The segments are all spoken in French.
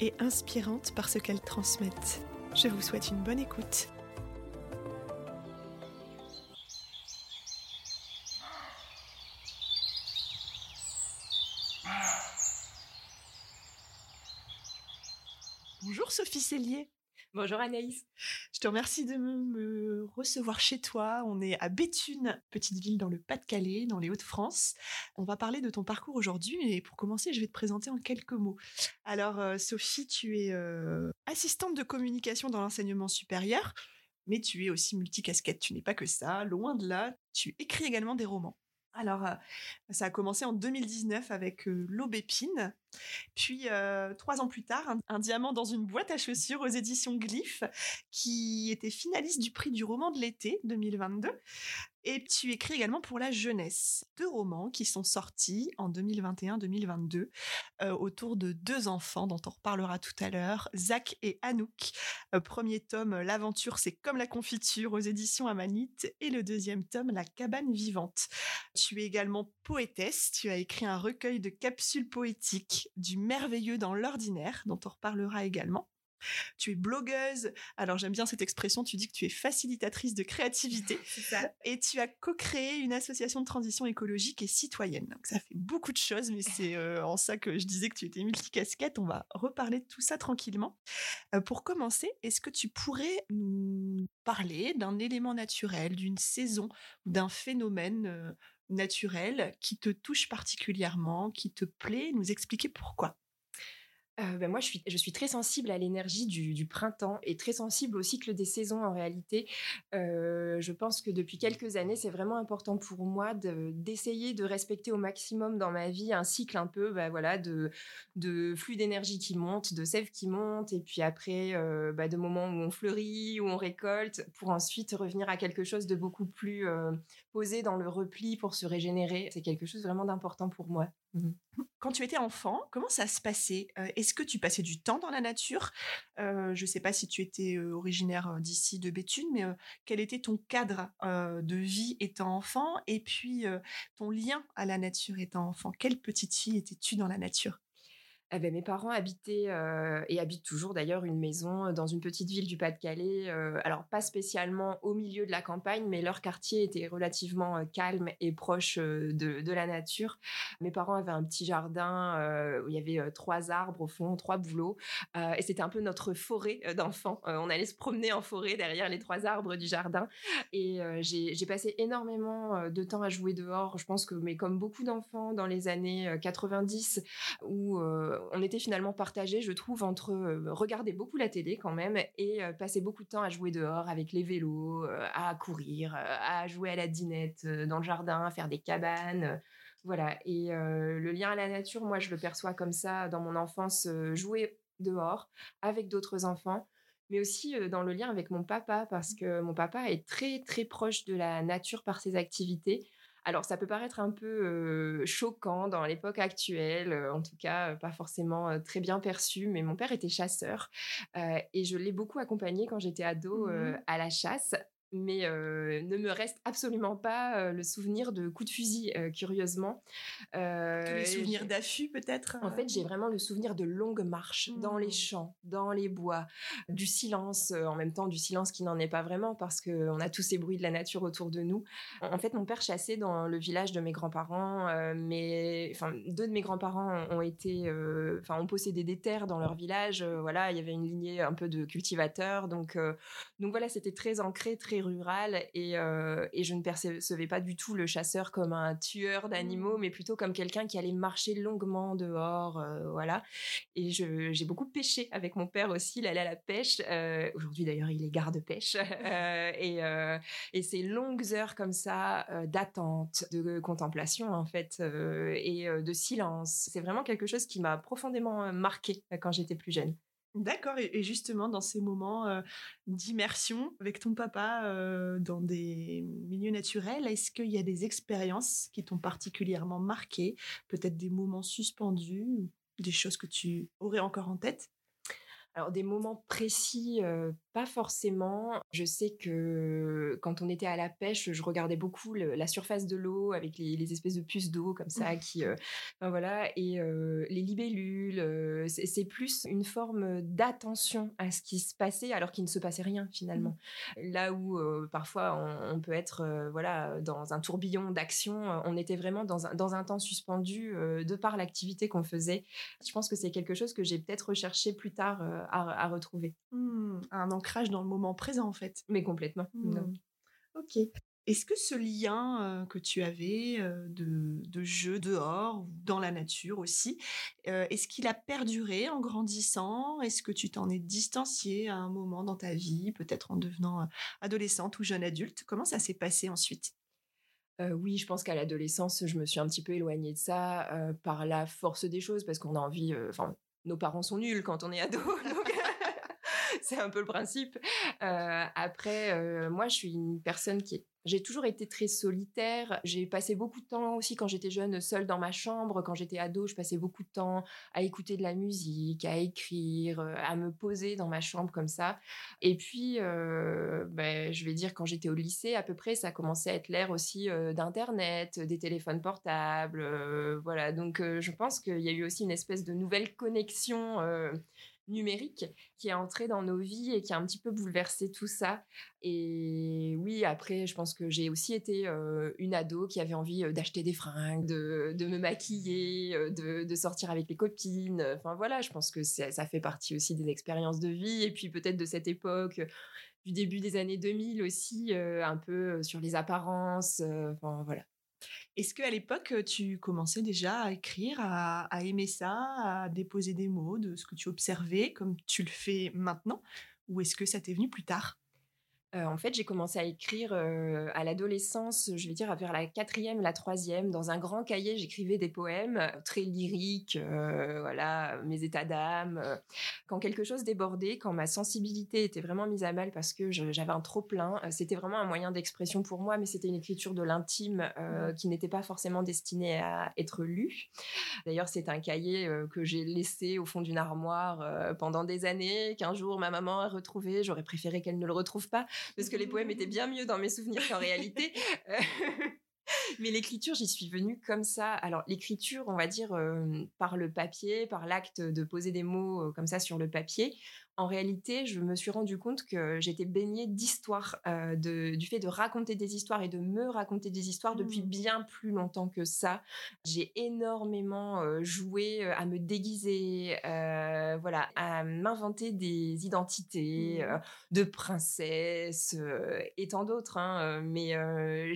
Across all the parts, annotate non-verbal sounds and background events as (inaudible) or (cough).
et inspirantes par ce qu'elles transmettent. Je vous souhaite une bonne écoute. Bonjour Sophie Cellier. Bonjour Anaïs. Je te remercie de me recevoir chez toi. On est à Béthune, petite ville dans le Pas-de-Calais, dans les Hauts-de-France. On va parler de ton parcours aujourd'hui, mais pour commencer, je vais te présenter en quelques mots. Alors, euh, Sophie, tu es euh, assistante de communication dans l'enseignement supérieur, mais tu es aussi multicasquette. Tu n'es pas que ça, loin de là. Tu écris également des romans. Alors, euh, ça a commencé en 2019 avec L'Aubépine, puis, euh, trois ans plus tard, un, diamant dans une boîte à chaussures aux éditions Glyph, qui était finaliste du prix du roman de l'été 2022. Et tu écris également pour la jeunesse. Deux romans qui sont sortis en 2021-2022 euh, autour de deux enfants dont on reparlera tout à l'heure, Zach et Anouk. Euh, premier tome, L'aventure, c'est comme la confiture aux éditions Amanite. Et le deuxième tome, La cabane vivante. Tu es également poétesse. Tu as écrit un recueil de capsules poétiques du merveilleux dans l'ordinaire, dont on reparlera également. Tu es blogueuse. Alors j'aime bien cette expression. Tu dis que tu es facilitatrice de créativité. (laughs) Ça. Et tu as co-créé une association de transition écologique et citoyenne. Donc ça fait beaucoup de choses, mais c'est euh, en ça que je disais que tu étais multicasquette. On va reparler de tout ça tranquillement. Euh, pour commencer, est-ce que tu pourrais nous parler d'un élément naturel, d'une saison, d'un phénomène euh, naturel qui te touche particulièrement, qui te plaît, nous expliquer pourquoi. Euh, ben moi, je suis, très sensible à l'énergie du, printemps et très sensible au cycle des saisons en réalité. Euh, je pense que depuis quelques années, c'est vraiment important pour moi d'essayer de, respecter au maximum dans ma vie un cycle un peu ben voilà, de, flux d'énergie qui monte, de sève qui monte, et puis après, euh, ben de moments où on fleurit, où on récolte, pour ensuite revenir à quelque chose de beaucoup plus posé dans le repli pour se régénérer. C'est quelque chose vraiment d'important pour moi. Mmh. Quand tu étais enfant, comment ça se passait? Euh, Est-ce que tu passais du temps dans la nature? Euh, Je ne sais pas si tu étais euh, originaire d'ici, de Béthune, mais quel était ton cadre de vie étant enfant? Et puis, ton lien à la nature étant enfant Quelle petite fille étais-tu dans la nature? Eh ben, mes parents habitaient euh, et habitent toujours d'ailleurs une maison dans une petite ville du Pas-de-Calais. Euh, alors pas spécialement au milieu de la campagne, mais leur quartier était relativement euh, calme et proche de, de, la nature. Mes parents avaient un petit jardin où il y avait trois arbres au fond, trois bouleaux, et c'était un peu notre forêt d'enfants. on allait se promener en forêt derrière les trois arbres du jardin. Et j'ai passé énormément de temps à jouer dehors. Je pense que, mais comme beaucoup d'enfants dans les années 90, où on était finalement partagés, je trouve, entre euh, regarder beaucoup la télé quand même et euh, passer beaucoup de temps à jouer dehors avec les vélos, euh, à courir, à jouer à la dinette dans le jardin, à faire des cabanes. Voilà. Et le lien à la nature, moi, je le perçois comme ça dans mon enfance, jouer dehors avec d'autres enfants mais aussi dans le lien avec mon papa, parce que mon papa est très, très proche de la nature par ses activités. Alors, ça peut paraître un peu euh, choquant dans l'époque actuelle, euh, en tout cas, euh, pas forcément très bien perçu, mais mon père était chasseur et je l'ai beaucoup accompagné quand j'étais ado mmh. à la chasse mais euh, ne me reste absolument pas euh, le souvenir de coups de fusil, euh, curieusement. Euh, Tous les souvenirs d'affût, peut-être En fait, j'ai vraiment le souvenir de longues marches mmh. dans les champs, dans les bois, du silence, en même temps du silence qui n'en est pas vraiment, parce qu'on a tous ces bruits de la nature autour de nous. En fait, mon père chassait dans le village de mes grands-parents, mais enfin, deux de mes grands-parents ont été, enfin, ont possédé des terres dans leur village. voilà, il y avait une lignée un peu de cultivateurs, donc, donc voilà, c'était très ancré, très rural et, euh, et, je ne percevais pas du tout le chasseur comme un tueur d'animaux, mmh. mais plutôt comme quelqu'un qui allait marcher longuement dehors, euh, voilà. Et j'ai beaucoup pêché avec mon père aussi, il allait à la pêche. Euh, Aujourd'hui d'ailleurs, il est garde-pêche. (laughs) Et, et ces longues heures comme ça d'attente, de contemplation en fait, et de silence, c'est vraiment quelque chose qui m'a profondément marqué quand j'étais plus jeune. D'accord, et justement dans ces moments d'immersion avec ton papa dans des milieux naturels, est-ce qu'il y a des expériences qui t'ont particulièrement marqué, peut-être des moments suspendus, des choses que tu aurais encore en tête? Alors des moments précis, pas forcément. Je sais que quand on était à la pêche, je regardais beaucoup la surface de l'eau avec les, espèces de puces d'eau comme ça, mmh. qui, voilà, et les libellules. c'est plus une forme d'attention à ce qui se passait alors qu'il ne se passait rien finalement. Mmh. Là où parfois on, peut être, voilà, dans un tourbillon d'action, on était vraiment dans un, dans un temps suspendu de par l'activité qu'on faisait. Je pense que c'est quelque chose que j'ai peut-être recherché plus tard à, retrouver. Mmh, un ancrage dans le moment présent, en fait. Mais complètement. Mmh. Ok. Est-ce que ce lien que tu avais de, de, jeu dehors, dans la nature aussi, est-ce qu'il a perduré en grandissant? Est-ce que tu t'en es distancié à un moment dans ta vie, peut-être en devenant adolescente ou jeune adulte? Comment ça s'est passé ensuite? Oui, je pense qu'à l'adolescence, je me suis un petit peu éloignée de ça par la force des choses, parce qu'on a envie, enfin, nos parents sont nuls quand on est ado, (laughs) donc c'est un peu le principe. Euh, après, euh, moi, je suis une personne qui j'ai toujours été très solitaire. J'ai passé beaucoup de temps aussi quand j'étais jeune seule dans ma chambre. Quand j'étais ado, je passais beaucoup de temps à écouter de la musique, à écrire, euh, à me poser dans ma chambre comme ça. Et puis, ben, je vais dire quand j'étais au lycée, à peu près, ça commençait à être l'ère aussi d'internet, des téléphones portables, voilà. Donc, je pense qu'il y a eu aussi une espèce de nouvelle connexion numérique qui est entré dans nos vies et qui a un petit peu bouleversé tout ça. Et oui, après, je pense que j'ai aussi été euh, une ado qui avait envie euh, d'acheter des fringues, de, me maquiller, euh, de, sortir avec les copines. Enfin voilà, je pense que ça fait partie aussi des expériences de vie et puis peut-être de cette époque du début des années 2000 aussi, un peu sur les apparences. Enfin voilà. Est-ce qu'à l'époque, tu commençais déjà à écrire, à, aimer ça, à déposer des mots de ce que tu observais, comme tu le fais maintenant? Ou est-ce que ça t'est venu plus tard? En fait, j'ai commencé à écrire à l'adolescence, je vais dire vers la quatrième, la troisième. Dans un grand cahier, j'écrivais des poèmes très lyriques, voilà, mes états d'âme. Quand quelque chose débordait, quand ma sensibilité était vraiment mise à mal parce que j'avais un trop plein, c'était vraiment un moyen d'expression pour moi, mais c'était une écriture de l'intime mmh. qui n'était pas forcément destinée à être lue. D'ailleurs, c'est un cahier que j'ai laissé au fond d'une armoire pendant des années, qu'un jour ma maman a retrouvé. J'aurais préféré qu'elle ne le retrouve pas parce que les poèmes étaient bien mieux dans mes souvenirs qu'en réalité. (laughs) Mais l'écriture, j'y suis venue comme ça. Alors l'écriture, on va dire euh, par le papier, par l'acte de poser des mots euh, comme ça sur le papier en réalité, je me suis rendu compte que j'étais baignée d'histoires, euh, du fait de raconter des histoires et de me raconter des histoires depuis mmh. bien plus longtemps que ça. J'ai énormément euh, joué euh, à me déguiser, voilà, à m'inventer des identités mmh. de princesse et tant d'autres. Hein, mais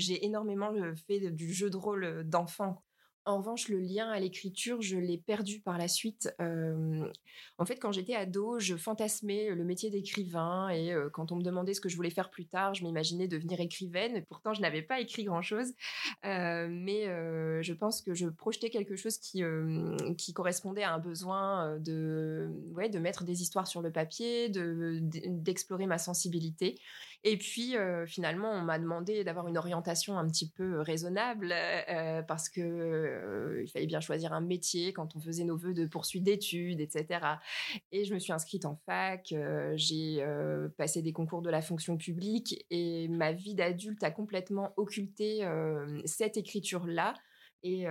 j'ai énormément fait du jeu de rôle d'enfant. En revanche, le lien à l'écriture, je l'ai perdu par la suite. en fait, quand j'étais ado, je fantasmais le métier d'écrivain et quand on me demandait ce que je voulais faire plus tard, je m'imaginais devenir écrivaine. Pourtant, je n'avais pas écrit grand-chose, mais je pense que je projetais quelque chose qui, qui correspondait à un besoin de, ouais, de mettre des histoires sur le papier, d'explorer ma sensibilité. Et puis, finalement, on m'a demandé d'avoir une orientation un petit peu raisonnable parce que il fallait bien choisir un métier quand on faisait nos voeux de poursuite d'études, etc. Et je me suis inscrite en fac, j'ai passé des concours de la fonction publique et ma vie d'adulte a complètement occulté cette écriture-là. Et,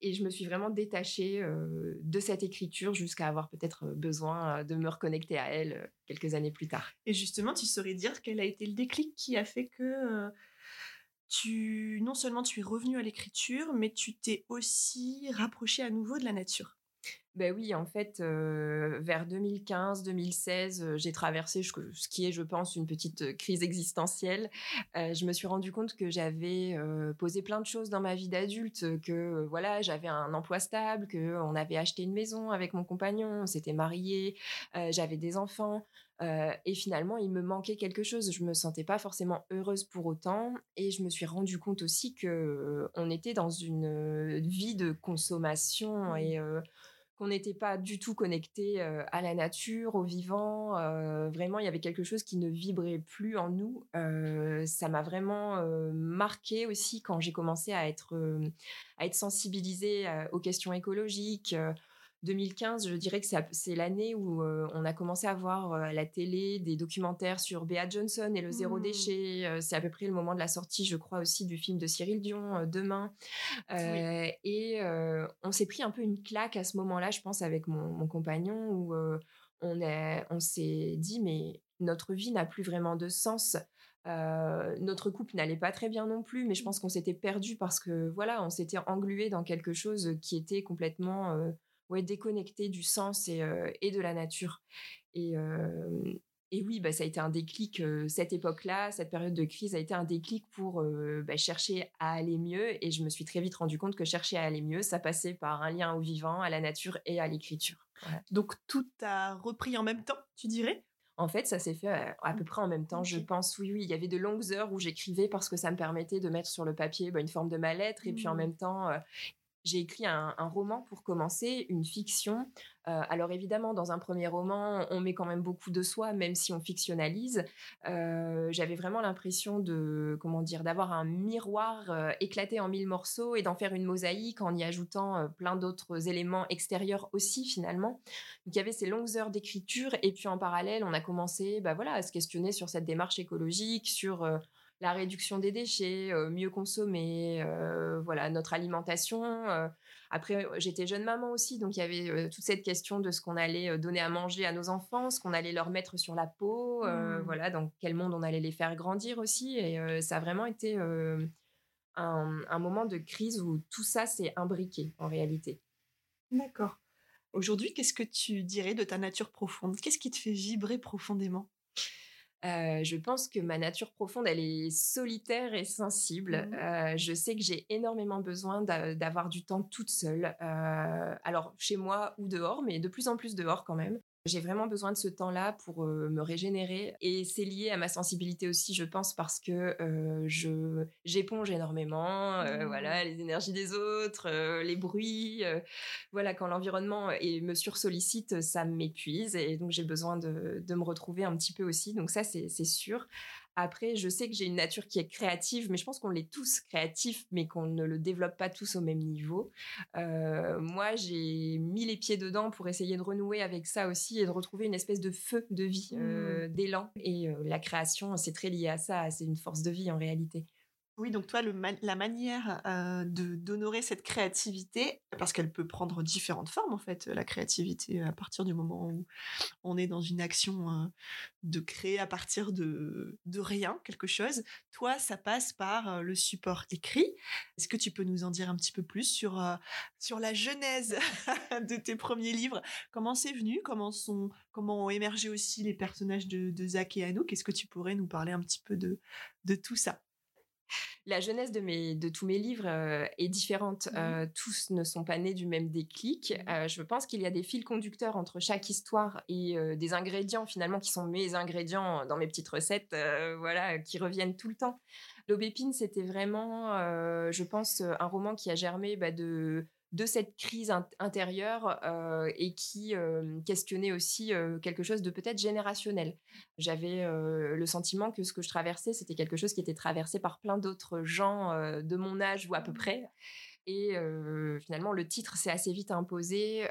et, je me suis vraiment détachée de cette écriture jusqu'à avoir peut-être besoin de me reconnecter à elle quelques années plus tard. Et justement, tu saurais dire quel a été le déclic qui a fait que tu non seulement tu es revenu à l'écriture, mais tu t'es aussi rapproché à nouveau de la nature? Ben oui, en fait, vers 2015-2016, j'ai traversé ce qui est, je pense, une petite crise existentielle. je me suis rendu compte que j'avais posé plein de choses dans ma vie d'adulte, que voilà, j'avais un emploi stable, que on avait acheté une maison avec mon compagnon, on s'était mariés, j'avais des enfants. et finalement, il me manquait quelque chose. Je me sentais pas forcément heureuse pour autant, et je me suis rendu compte aussi que on était dans une vie de consommation et qu'on n'était pas du tout connecté à la nature, au vivant. vraiment, il y avait quelque chose qui ne vibrait plus en nous. ça m'a vraiment marqué aussi quand j'ai commencé à être, à être sensibilisée aux questions écologiques. 2015, je dirais que c'est l'année où on a commencé à voir à la télé des documentaires sur Bea Johnson et le zéro mmh. déchet. c'est à peu près le moment de la sortie, je crois aussi, du film de Cyril Dion, Demain. Et on s'est pris un peu une claque à ce moment-là, je pense, avec mon, compagnon, où on, on s'est dit, mais notre vie n'a plus vraiment de sens. notre couple n'allait pas très bien non plus, mais je pense qu'on s'était perdu parce que voilà, on s'était englué dans quelque chose qui était complètement ouais, déconnecté du sens et, et de la nature. Et, et oui, bah, ça a été un déclic, cette époque-là, cette période de crise a été un déclic pour bah, chercher à aller mieux. Et je me suis très vite rendu compte que chercher à aller mieux, ça passait par un lien au vivant, à la nature et à l'écriture. Donc tout a repris en même temps, tu dirais? En fait, ça s'est fait à, peu près en même temps, je pense. Oui, oui, il y avait de longues heures où j'écrivais parce que ça me permettait de mettre sur le papier bah, une forme de ma lettre. Et puis en mmh. même temps, j'ai écrit un, roman pour commencer, une fiction. Euh, alors évidemment, dans un premier roman, on met quand même beaucoup de soi, même si on fictionnalise. Euh, j'avais vraiment l'impression de, comment dire, d'avoir un miroir euh, éclaté en mille morceaux et d'en faire une mosaïque en y ajoutant plein d'autres éléments extérieurs aussi finalement. Donc il y avait ces longues heures d'écriture et puis en parallèle, on a commencé, bah voilà, à se questionner sur cette démarche écologique, sur la réduction des déchets, euh, mieux consommer, euh, voilà notre alimentation. Euh. après, j'étais jeune maman aussi, donc il y avait toute cette question de ce qu'on allait donner à manger à nos enfants, ce qu'on allait leur mettre sur la peau, mmh. voilà, dans quel monde on allait les faire grandir aussi. Et ça a vraiment été un, un, moment de crise où tout ça s'est imbriqué en réalité. D'accord. Aujourd'hui, qu'est-ce que tu dirais de ta nature profonde? Qu'est-ce qui te fait vibrer profondément? Je pense que ma nature profonde, elle est solitaire et sensible. Mmh. je sais que j'ai énormément besoin d'avoir du temps toute seule. alors chez moi ou dehors, mais de plus en plus dehors quand même. J'ai vraiment besoin de ce temps-là pour me régénérer et c'est lié à ma sensibilité aussi, je pense, parce que je j'éponge énormément, mmh. voilà, les énergies des autres, les bruits, voilà, quand l'environnement me sursollicite, ça m'épuise et donc j'ai besoin de, de, me retrouver un petit peu aussi. Donc ça, c'est sûr. Après, je sais que j'ai une nature qui est créative, mais je pense qu'on l'est tous créatifs, mais qu'on ne le développe pas tous au même niveau. Euh, moi, j'ai mis les pieds dedans pour essayer de renouer avec ça aussi et de retrouver une espèce de feu de vie, euh, mmh. d'élan. Et euh, la création, c'est très lié à ça, c'est une force de vie en réalité. Oui, donc toi, la manière de d'honorer cette créativité, parce qu'elle peut prendre différentes formes en fait, la créativité à partir du moment où on est dans une action de créer à partir de, de rien quelque chose. Toi, ça passe par le support écrit. Est-ce que tu peux nous en dire un petit peu plus sur sur la genèse (laughs) de tes premiers livres? Comment c'est venu? Comment sont comment ont émergé aussi les personnages de, de Zach et Anouk? Est-ce que tu pourrais nous parler un petit peu de de tout ça? (laughs) la jeunesse de, mes, de tous mes livres euh, est différente. Mmh euh, tous ne sont pas nés du même déclic. Mmh euh, je pense qu'il y a des fils conducteurs entre chaque histoire et des ingrédients finalement qui sont mes ingrédients dans mes petites recettes, voilà, qui reviennent tout le temps. L'Aubépine, c'était vraiment, je pense, un roman qui a germé bah, de de cette crise intérieure euh, et qui euh, questionnait aussi euh, quelque chose de peut-être générationnel. J'avais le sentiment que ce que je traversais, c'était quelque chose qui était traversé par plein d'autres gens de mon âge ou à peu mmh. près. Et finalement, le titre s'est assez vite imposé.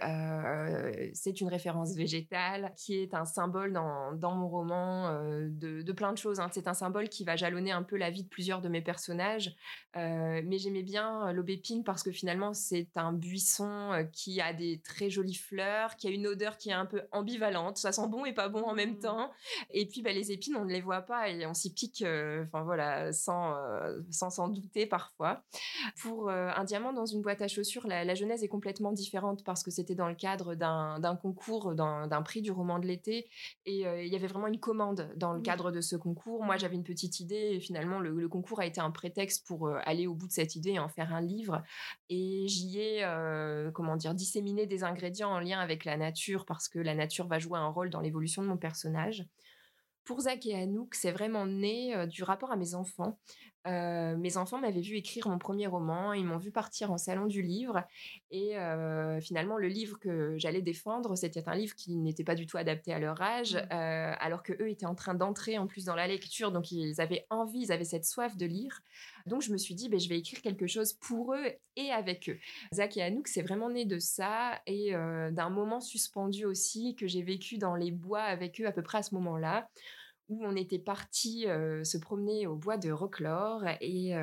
c'est une référence végétale qui est un symbole dans, dans mon roman de, de, plein de choses. Hein. C'est un symbole qui va jalonner un peu la vie de plusieurs de mes personnages. mais j'aimais bien l'aubépine parce que finalement, c'est un buisson qui a des très jolies fleurs, qui a une odeur qui est un peu ambivalente. Ça sent bon et pas bon en même mmh. temps. Et puis, bah, les épines, on ne les voit pas et on s'y pique, enfin voilà, sans s'en sans douter parfois. Pour un diamant dans une boîte à chaussures, la, genèse est complètement différente parce que c'était dans le cadre d'un concours, d'un prix du roman de l'été. Et euh, il y avait vraiment une commande dans le cadre de ce concours. Moi, j'avais une petite idée et finalement, le, concours a été un prétexte pour euh, aller au bout de cette idée et en faire un livre. Et j'y ai, euh, comment dire, disséminé des ingrédients en lien avec la nature parce que la nature va jouer un rôle dans l'évolution de mon personnage. Pour Zach et Anouk, c'est vraiment né du rapport à mes enfants. Mes enfants m'avaient vu écrire mon premier roman, ils m'ont vu partir en salon du livre et finalement le livre que j'allais défendre, c'était un livre qui n'était pas du tout adapté à leur âge, mmh. alors que eux étaient en train d'entrer en plus dans la lecture, donc ils avaient envie, ils avaient cette soif de lire. Donc je me suis dit, ben, je vais écrire quelque chose pour eux et avec eux. Zach et Anouk, c'est vraiment né de ça et d'un moment suspendu aussi que j'ai vécu dans les bois avec eux à peu près à ce moment-là où on était parti se promener au bois de Roclore et,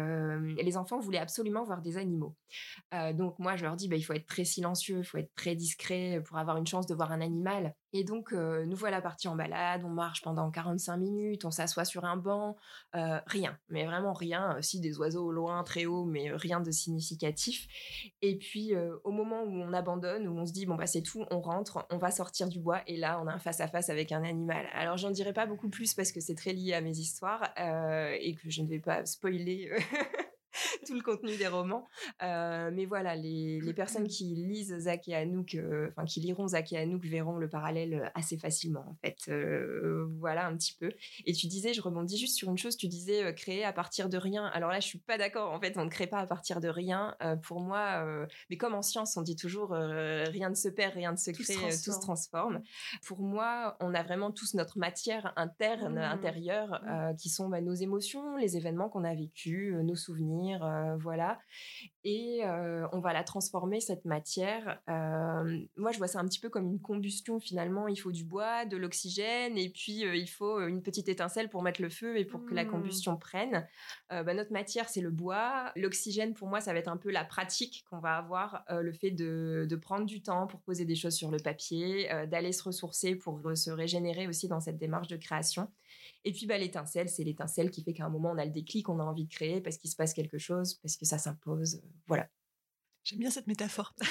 les enfants voulaient absolument voir des animaux. donc moi, je leur dis, bah, il faut être très silencieux, il faut être très discret pour avoir une chance de voir un animal. Et donc, nous voilà partis en balade, on marche pendant 45 minutes, on s'assoit sur un banc, rien, mais vraiment rien, si des oiseaux au loin, très haut, mais rien de significatif. Et puis, au moment où on abandonne, où on se dit, bon, bah c'est tout, on rentre, on va sortir du bois, et là, on a un face-à-face avec un animal. Alors, j'en dirai pas beaucoup plus parce que c'est très lié à mes histoires et que je ne vais pas spoiler (laughs) (laughs) tout le contenu des romans. Euh, mais voilà, les, personnes qui lisent Zach et Anouk, euh, enfin qui liront Zach et Anouk, verront le parallèle euh, assez facilement en fait. voilà un petit peu. Et tu disais, je rebondis juste sur une chose, tu disais créer à partir de rien. Alors là, je suis pas d'accord. En fait, on ne crée pas à partir de rien. pour moi, mais comme en science, on dit toujours rien ne se perd, rien ne se crée, tout se transforme. Pour moi, on a vraiment tous notre matière interne, mmh. intérieure, mmh. qui sont bah, nos émotions, les événements qu'on a vécus, nos souvenirs euh, voilà. Et euh, on va la transformer, cette matière. Moi, je vois ça un petit peu comme une combustion finalement. Il faut du bois, de l'oxygène, et puis il faut une petite étincelle pour mettre le feu et pour que la mmh. combustion prenne. Bah, notre matière, c'est le bois. L'oxygène, pour moi, ça va être un peu la pratique qu'on va avoir, le fait de, de, prendre du temps pour poser des choses sur le papier, d'aller se ressourcer pour se régénérer aussi dans cette démarche de création. Et puis bah, l'étincelle, c'est l'étincelle qui fait qu'à un moment, on a le déclic, on a envie de créer parce qu'il se passe quelque chose, parce que ça s'impose. Euh, voilà. J'aime bien cette métaphore. (laughs)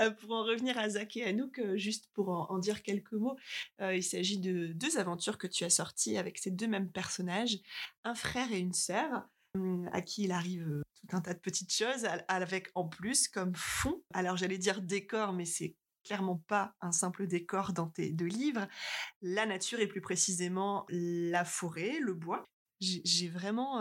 Euh, pour en revenir à Zach et Anouk, euh, juste pour en, dire quelques mots, il s'agit de deux aventures que tu as sorties avec ces deux mêmes personnages, un frère et une sœur, hum, à qui il arrive tout un tas de petites choses, avec en plus comme fond, alors j'allais dire décor, mais c'est clairement pas un simple décor dans tes deux livres. La nature et plus précisément la forêt, le bois. J'ai vraiment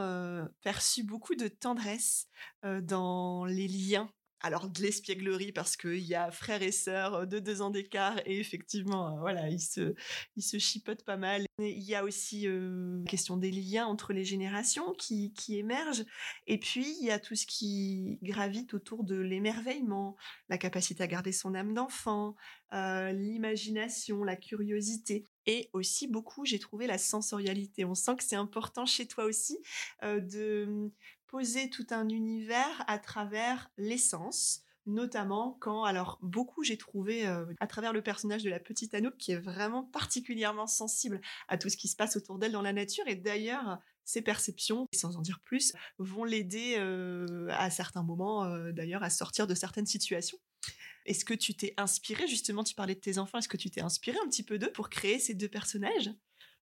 perçu beaucoup de tendresse dans les liens alors de l'espièglerie parce qu'il y a frères et sœurs euh, de deux ans d'écart et effectivement voilà ils se ils se chipotent pas mal. Il y a aussi euh, la question des liens entre les générations qui qui émergent. Et puis il y a tout ce qui gravite autour de l'émerveillement la capacité à garder son âme d'enfant euh, l'imagination la curiosité. Et aussi beaucoup j'ai trouvé la sensorialité. On sent que c'est important chez toi aussi de poser tout un univers à travers l'essence, notamment quand, alors beaucoup j'ai trouvé euh, à travers le personnage de la petite Anouk qui est vraiment particulièrement sensible à tout ce qui se passe autour d'elle dans la nature et d'ailleurs ses perceptions, sans en dire plus, vont l'aider euh, à certains moments euh, d'ailleurs à sortir de certaines situations. Est-ce que tu t'es inspiré justement, tu parlais de tes enfants, est-ce que tu t'es inspiré un petit peu d'eux pour créer ces deux personnages?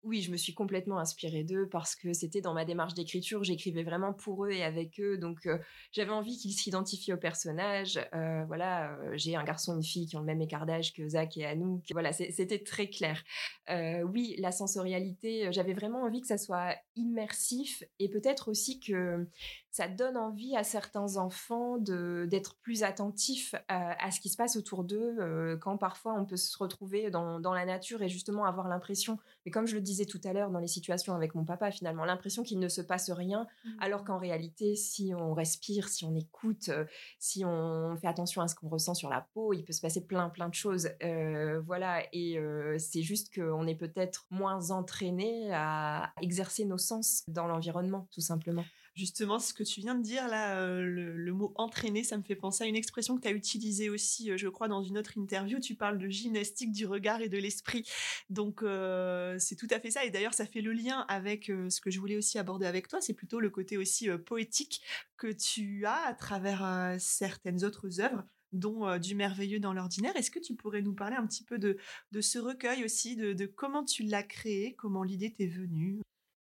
Oui, je me suis complètement inspirée d'eux parce que c'était dans ma démarche d'écriture, j'écrivais vraiment pour eux et avec eux, donc j'avais envie qu'ils s'identifient au personnage. Voilà, j'ai un garçon et une fille qui ont le même écart d'âge que Zach et Anouk. Voilà, c'était très clair. oui, la sensorialité, j'avais vraiment envie que ça soit immersif et peut-être aussi que ça donne envie à certains enfants d'être plus attentifs à, ce qui se passe autour d'eux euh, quand parfois on peut se retrouver dans, dans la nature et justement avoir l'impression, mais comme je le disais tout à l'heure dans les situations avec mon papa finalement, l'impression qu'il ne se passe rien, mmh. alors qu'en réalité, si on respire, si on écoute, euh, si on fait attention à ce qu'on ressent sur la peau, il peut se passer plein plein de choses. Euh, voilà, et c'est juste qu'on est peut-être moins entraîné à exercer nos sens dans l'environnement, tout simplement. Justement, ce que tu viens de dire là, euh, le, mot entraîner, ça me fait penser à une expression que tu as utilisée aussi, euh, je crois, dans une autre interview. Tu parles de gymnastique du regard et de l'esprit. Donc, euh, c'est tout à fait ça. Et d'ailleurs, ça fait le lien avec ce que je voulais aussi aborder avec toi. C'est plutôt le côté aussi poétique que tu as à travers certaines autres œuvres dont du merveilleux dans l'ordinaire. Est-ce que tu pourrais nous parler un petit peu de, ce recueil aussi, de comment tu l'as créé, comment l'idée t'est venue?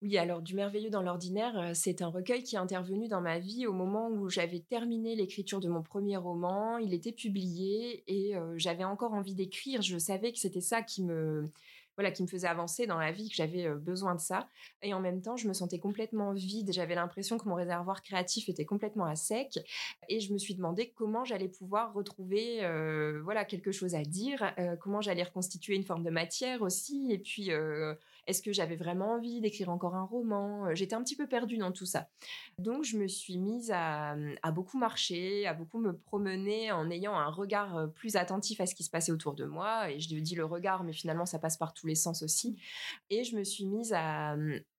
Oui, alors du merveilleux dans l'ordinaire, c'est un recueil qui est intervenu dans ma vie au moment où j'avais terminé l'écriture de mon premier roman. Il était publié et j'avais encore envie d'écrire. Je savais que c'était ça qui me voilà, qui me faisait avancer dans la vie, que j'avais besoin de ça. Et en même temps, je me sentais complètement vide. J'avais l'impression que mon réservoir créatif était complètement à sec. Et je me suis demandé comment j'allais pouvoir retrouver, voilà, quelque chose à dire, comment j'allais reconstituer une forme de matière aussi. Et puis, est-ce que j'avais vraiment envie d'écrire encore un roman? J'étais un petit peu perdue dans tout ça. Donc, je me suis mise à, à beaucoup marcher, à beaucoup me promener en ayant un regard plus attentif à ce qui se passait autour de moi. Et je dis le regard, mais finalement, ça passe par tous les sens aussi. Et je me suis mise à,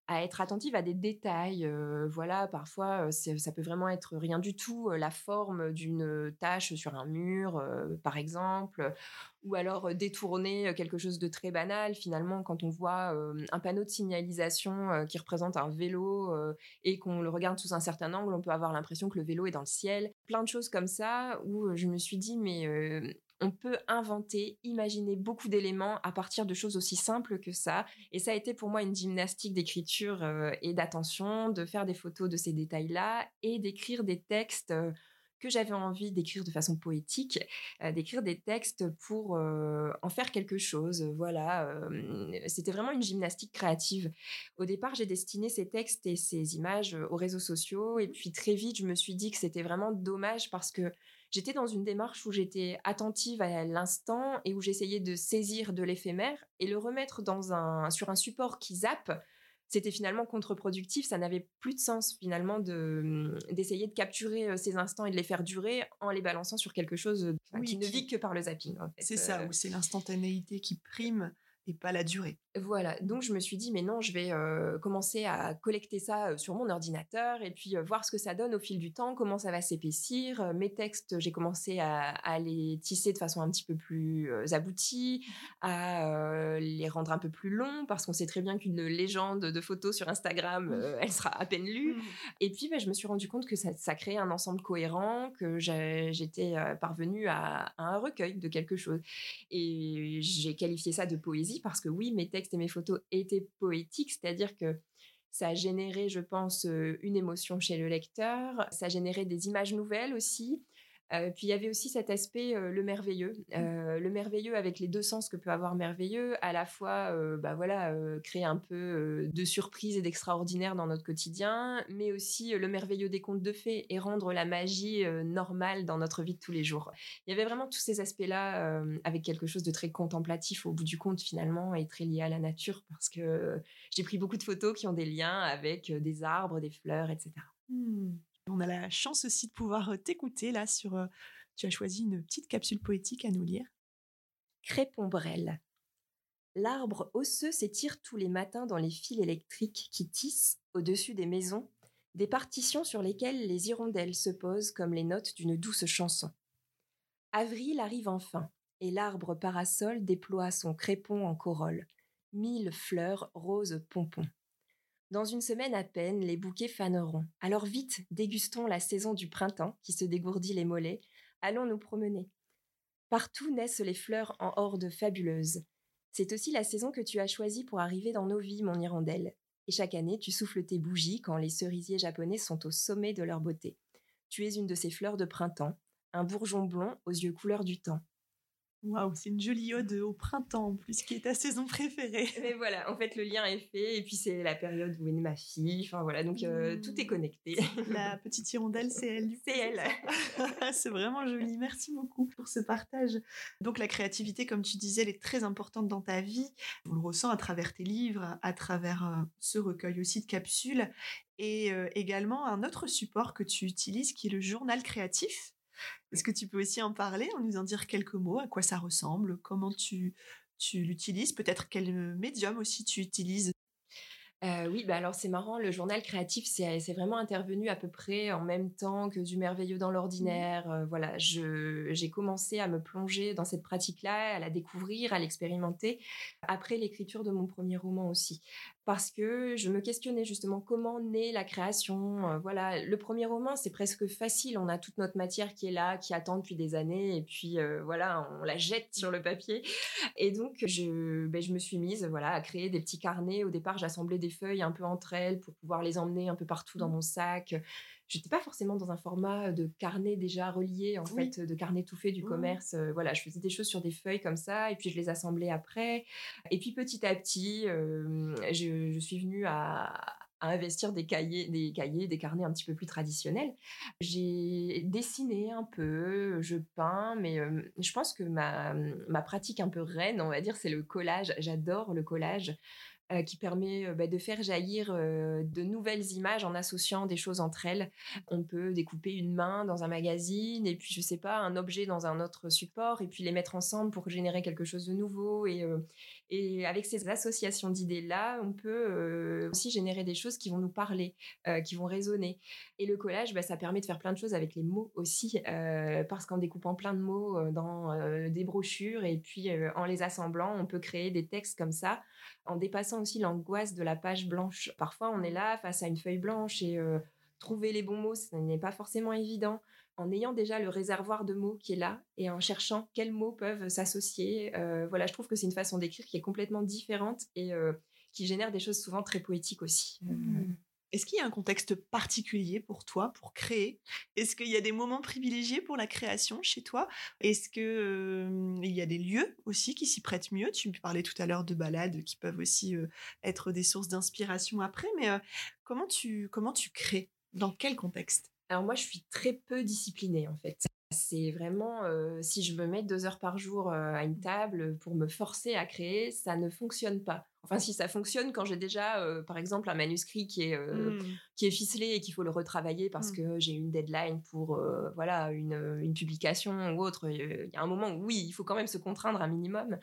à être attentive à des détails. voilà, parfois, ça peut vraiment être rien du tout, la forme d'une tâche sur un mur, par exemple, ou alors détourner quelque chose de très banal. Finalement, quand on voit un panneau de signalisation qui représente un vélo et qu'on le regarde sous un certain angle, on peut avoir l'impression que le vélo est dans le ciel. Plein de choses comme ça où je me suis dit, mais on peut inventer, imaginer beaucoup d'éléments à partir de choses aussi simples que ça. Et ça a été pour moi une gymnastique d'écriture euh, et d'attention, de faire des photos de ces détails-là et d'écrire des textes. Euh, que j'avais envie d'écrire de façon poétique, euh, d'écrire des textes pour en faire quelque chose. Voilà, c'était vraiment une gymnastique créative. Au départ, j'ai destiné ces textes et ces images aux réseaux sociaux, et puis très vite, je me suis dit que c'était vraiment dommage parce que j'étais dans une démarche où j'étais attentive à l'instant et où j'essayais de saisir de l'éphémère et le remettre dans un, sur un support qui zappe. C'était finalement contre-productif, ça n'avait plus de sens finalement de d'essayer de capturer euh, ces instants et de les faire durer en les balançant sur quelque chose qui, ne vit que par le zapping. C'est ça, euh. où c'est l'instantanéité qui prime et pas la durée. Voilà, donc je me suis dit, mais non, je vais commencer à collecter ça sur mon ordinateur et puis voir ce que ça donne au fil du temps, comment ça va s'épaissir. Mes textes, j'ai commencé à, les tisser de façon un petit peu plus aboutie, à les rendre un peu plus longs, parce qu'on sait très bien qu'une légende de photos sur Instagram, elle sera à peine lue. Mmh. Et puis, bah, je me suis rendu compte que ça, ça créait un ensemble cohérent, que j'étais parvenue à, à un recueil de quelque chose. Et j'ai qualifié ça de poésie parce que oui, mes textes et mes photos étaient poétiques, c'est-à-dire que ça a généré, je pense, une émotion chez le lecteur, ça a généré des images nouvelles aussi, euh, puis il y avait aussi cet aspect euh, le merveilleux, mmh. euh, le merveilleux avec les deux sens que peut avoir merveilleux, à la fois bah voilà créer un peu de surprise et d'extraordinaire dans notre quotidien, mais aussi le merveilleux des contes de fées et rendre la magie normale dans notre vie de tous les jours. Il y avait vraiment tous ces aspects-là avec quelque chose de très contemplatif au bout du compte finalement et très lié à la nature parce que j'ai pris beaucoup de photos qui ont des liens avec des arbres, des fleurs, etc. On a la chance aussi de pouvoir t'écouter là sur. Tu as choisi une petite capsule poétique à nous lire. Crépombrelle. L'arbre osseux s'étire tous les matins dans les fils électriques qui tissent, au-dessus des maisons, des partitions sur lesquelles les hirondelles se posent comme les notes d'une douce chanson. Avril arrive enfin, et l'arbre parasol déploie son crépon en corolle. Mille fleurs roses pompons. Dans une semaine à peine, les bouquets faneront. Alors vite, dégustons la saison du printemps qui se dégourdit les mollets. Allons nous promener. Partout naissent les fleurs en hordes fabuleuses. C'est aussi la saison que tu as choisie pour arriver dans nos vies, mon hirondelle. Et chaque année, tu souffles tes bougies quand les cerisiers japonais sont au sommet de leur beauté. Tu es une de ces fleurs de printemps, un bourgeon blond aux yeux couleur du temps. Waouh, c'est une jolie ode au printemps en plus, qui est ta saison préférée. (laughs) Mais voilà, en fait, le lien est fait. Et puis, c'est la période où est née ma fille. Enfin, voilà, donc euh, tout est mmh. connecté. (laughs) La petite hirondelle, c'est elle. C'est elle. (laughs) c'est vraiment joli. Merci beaucoup pour ce partage. Donc, la créativité, comme tu disais, elle est très importante dans ta vie. On le ressent à travers tes livres, à travers euh, ce recueil aussi de capsules. Et euh, également un autre support que tu utilises qui est le journal créatif. Est-ce que tu peux aussi en parler, en nous en dire quelques mots, à quoi ça ressemble, comment tu, tu l'utilises, peut-être quel médium aussi tu utilises? Euh, oui, bah alors c'est marrant, le journal créatif, c'est vraiment intervenu à peu près en même temps que du merveilleux dans l'ordinaire. Euh, voilà, j'ai commencé à me plonger dans cette pratique-là, à la découvrir, à l'expérimenter, après l'écriture de mon premier roman aussi parce que je me questionnais justement comment naît la création. Euh, voilà, le premier roman, c'est presque facile. On a toute notre matière qui est là, qui attend depuis des années, et puis euh, voilà, on la jette sur le papier. Et donc, je, ben, je me suis mise voilà, à créer des petits carnets. Au départ, j'assemblais des feuilles un peu entre elles pour pouvoir les emmener un peu partout dans Mmh. mon sac. J'étais pas forcément dans un format de carnet déjà relié, en Oui. fait, de carnet tout fait du Oui. commerce. Euh, voilà, je faisais des choses sur des feuilles comme ça, et puis je les assemblais après. Et puis petit à petit, euh, je, je suis venue à, à investir des cahiers, des cahiers, des carnets un petit peu plus traditionnels. J'ai dessiné un peu, je peins, mais euh, je pense que ma, ma pratique un peu reine, on va dire, c'est le collage. J'adore le collage. Euh, qui permet euh, bah, de faire jaillir euh, de nouvelles images en associant des choses entre elles. On peut découper une main dans un magazine et puis je sais pas un objet dans un autre support et puis les mettre ensemble pour générer quelque chose de nouveau et et avec ces associations d'idées là, on peut euh, aussi générer des choses qui vont nous parler, euh, qui vont résonner. Et le collage, bah, ça permet de faire plein de choses avec les mots aussi, euh, parce qu'en découpant plein de mots dans des brochures et puis en les assemblant, on peut créer des textes comme ça, en dépassant aussi l'angoisse de la page blanche. Parfois, on est là face à une feuille blanche et trouver les bons mots, ce n'est pas forcément évident. En ayant déjà le réservoir de mots qui est là et en cherchant quels mots peuvent s'associer, euh, voilà, je trouve que c'est une façon d'écrire qui est complètement différente et euh, qui génère des choses souvent très poétiques aussi. Mmh. Est-ce qu'il y a un contexte particulier pour toi, pour créer? Est-ce qu'il y a des moments privilégiés pour la création chez toi? Est-ce que euh, il y a des lieux aussi qui s'y prêtent mieux? Tu parlais tout à l'heure de balades qui peuvent aussi être des sources d'inspiration après, mais comment tu comment tu crées? Dans quel contexte? Alors moi, je suis très peu disciplinée en fait. C'est vraiment, euh, si je me mets deux heures par jour euh, à une table pour me forcer à créer, ça ne fonctionne pas. Enfin, si ça fonctionne quand j'ai déjà, euh, par exemple, un manuscrit qui est, Mmh. Qui est ficelé et qu'il faut le retravailler parce Mm. que j'ai une deadline pour euh, voilà une, une publication ou autre. Euh, Il y a un moment où oui, il faut quand même se contraindre un minimum.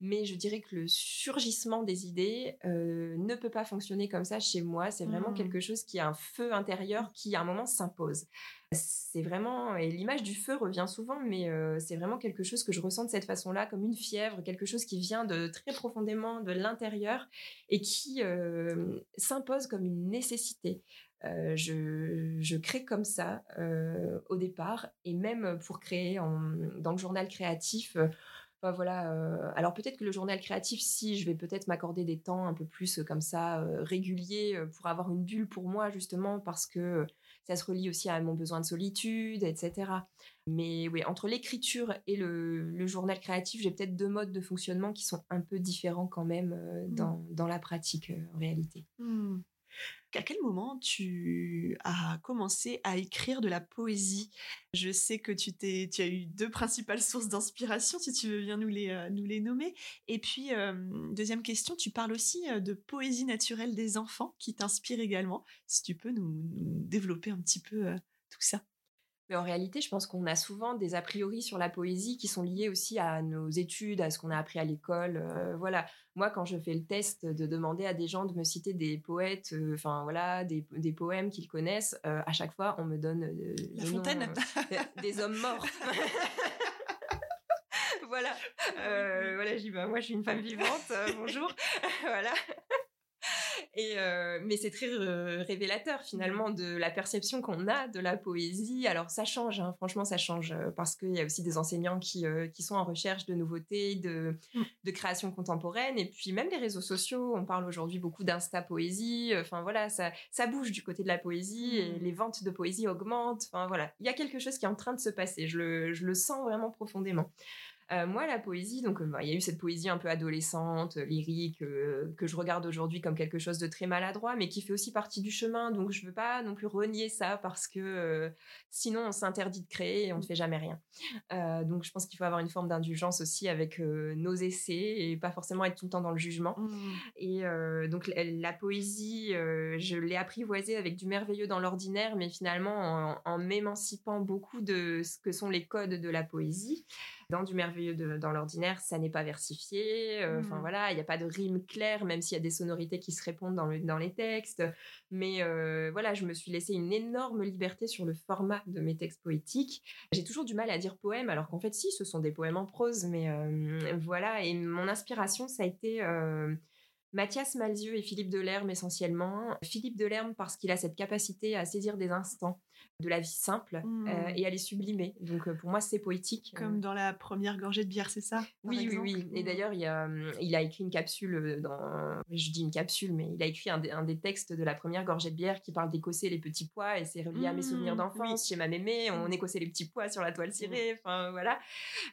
Mais je dirais que le surgissement des idées euh, ne peut pas fonctionner comme ça chez moi. C'est vraiment Mm. quelque chose qui a un feu intérieur qui à un moment s'impose. C'est vraiment et l'image du feu revient souvent, mais euh, c'est vraiment quelque chose que je ressens de cette façon-là, comme une fièvre, quelque chose qui vient de très profondément de l'intérieur et qui euh, s'impose comme une nécessité. Euh, je, je crée comme ça euh, au départ et même pour créer en- dans le journal créatif. euh, enfin, voilà. alors peut-être que le journal créatif, si je vais peut-être m'accorder des temps un peu plus comme ça réguliers pour avoir une bulle pour moi justement parce que ça se relie aussi à mon besoin de solitude, etc. Mais oui, entre l'écriture et le, le journal créatif, j'ai peut-être deux modes de fonctionnement qui sont un peu différents quand même euh, dans, dans la pratique en réalité. Hmm. À quel moment tu as commencé à écrire de la poésie? Je sais que tu, t'es, tu as eu deux principales (laughs) sources d'inspiration, si tu veux bien nous les, euh, nous les nommer. Et puis, deuxième question, tu parles aussi de poésie naturelle des enfants qui t'inspire également. Si tu peux nous, nous développer un petit peu tout ça. Mais en réalité, je pense qu'on a souvent des a priori sur la poésie qui sont liés aussi à nos études, à ce qu'on a appris à l'école. euh, voilà. Moi, quand je fais le test de demander à des gens de me citer des poètes, euh, enfin voilà, des, des poèmes qu'ils connaissent, euh, à chaque fois, on me donne La nom, Fontaine. des hommes morts. (laughs) voilà. Euh, voilà, je dis, bah, moi, je suis une femme vivante. bonjour. (laughs) voilà. Et euh, mais c'est très euh, révélateur finalement de la perception qu'on a de la poésie. Alors ça change, hein, franchement ça change euh, parce qu'il y a aussi des enseignants qui, euh, qui sont en recherche de nouveautés, de, Mm. de création contemporaine. Et puis même les réseaux sociaux, on parle aujourd'hui beaucoup d'insta poésie. Enfin voilà, ça, ça bouge du côté de la poésie et Mm. les ventes de poésie augmentent. Enfin voilà, il y a quelque chose qui est en train de se passer. Je le, je le sens vraiment profondément. Euh, moi, la poésie, donc euh, bah, il y a eu cette poésie un peu adolescente, euh, lyrique, euh, que je regarde aujourd'hui comme quelque chose de très maladroit, mais qui fait aussi partie du chemin. Donc je veux pas non plus renier ça parce que euh, sinon on s'interdit de créer et on ne fait jamais rien. Donc je pense qu'il faut avoir une forme d'indulgence aussi avec nos essais et pas forcément être tout le temps dans le jugement. Hmm. Et donc la, la poésie, je l'ai apprivoisée avec du merveilleux dans l'ordinaire, mais finalement en, en m'émancipant beaucoup de ce que sont les codes de la poésie. Dans du merveilleux de- dans l'ordinaire, ça n'est pas versifié. euh, Enfin Mhm. voilà, il n'y a pas de rime claire, même s'il y a des sonorités qui se répondent dans, le- dans les textes. Mais euh, voilà, je me suis laissé une énorme liberté sur le format de mes textes poétiques. J'ai toujours du mal à dire poème, alors qu'en fait, si, ce sont des poèmes en prose. Mais euh, voilà, et mon inspiration, ça a été Mathias Malzieu et Philippe Delerme essentiellement. Philippe Delerme parce qu'il a cette capacité à saisir des instants de la vie simple Mmh. et à les sublimer. Donc pour moi, c'est poétique. Comme dans la première gorgée de bière, c'est ça Oui, oui, oui. Et Mmh. d'ailleurs, il, a, il a écrit une capsule dans. Je dis une capsule, mais il a écrit un, des- un des textes de la première gorgée de bière qui parle d'écosser les petits pois et c'est relié à mes souvenirs Mmh, d'enfance. Chez ma mémé, on écossait les petits pois sur la toile cirée. Enfin, voilà.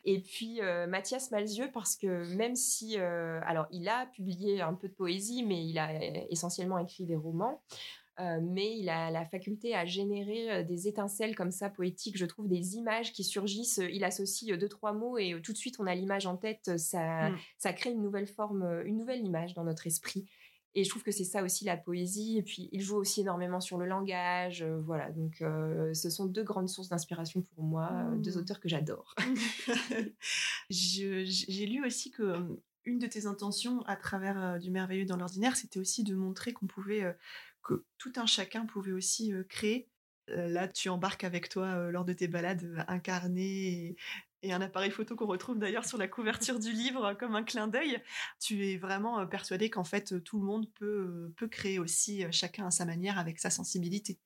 Et puis, euh, Mathias Malzieux, parce que même si. euh, alors, il a publié un peu de poésie, mais il a euh, essentiellement écrit des romans. Euh, mais il a la faculté à générer euh, des étincelles comme ça poétiques, je trouve, des images qui surgissent. Euh, Il associe deux, trois mots et tout de suite on a l'image en tête. Ça, Mm. ça crée une nouvelle forme, une nouvelle image dans notre esprit. Et je trouve que c'est ça aussi la poésie. Et puis il joue aussi énormément sur le langage. euh, voilà, donc euh, ce sont deux grandes sources d'inspiration pour moi, deux Mm. auteurs que j'adore. (laughs) J'ai lu aussi que une de tes intentions à travers euh, du merveilleux dans l'ordinaire, c'était aussi de montrer qu'on pouvait, que tout un chacun pouvait aussi créer. Là, tu embarques avec toi lors de tes balades un carnet et, et un appareil photo qu'on retrouve d'ailleurs sur la couverture du livre euh, comme un clin d'œil. Tu es vraiment persuadé qu'en fait tout le monde peut, peut créer aussi, chacun à sa manière, avec sa sensibilité.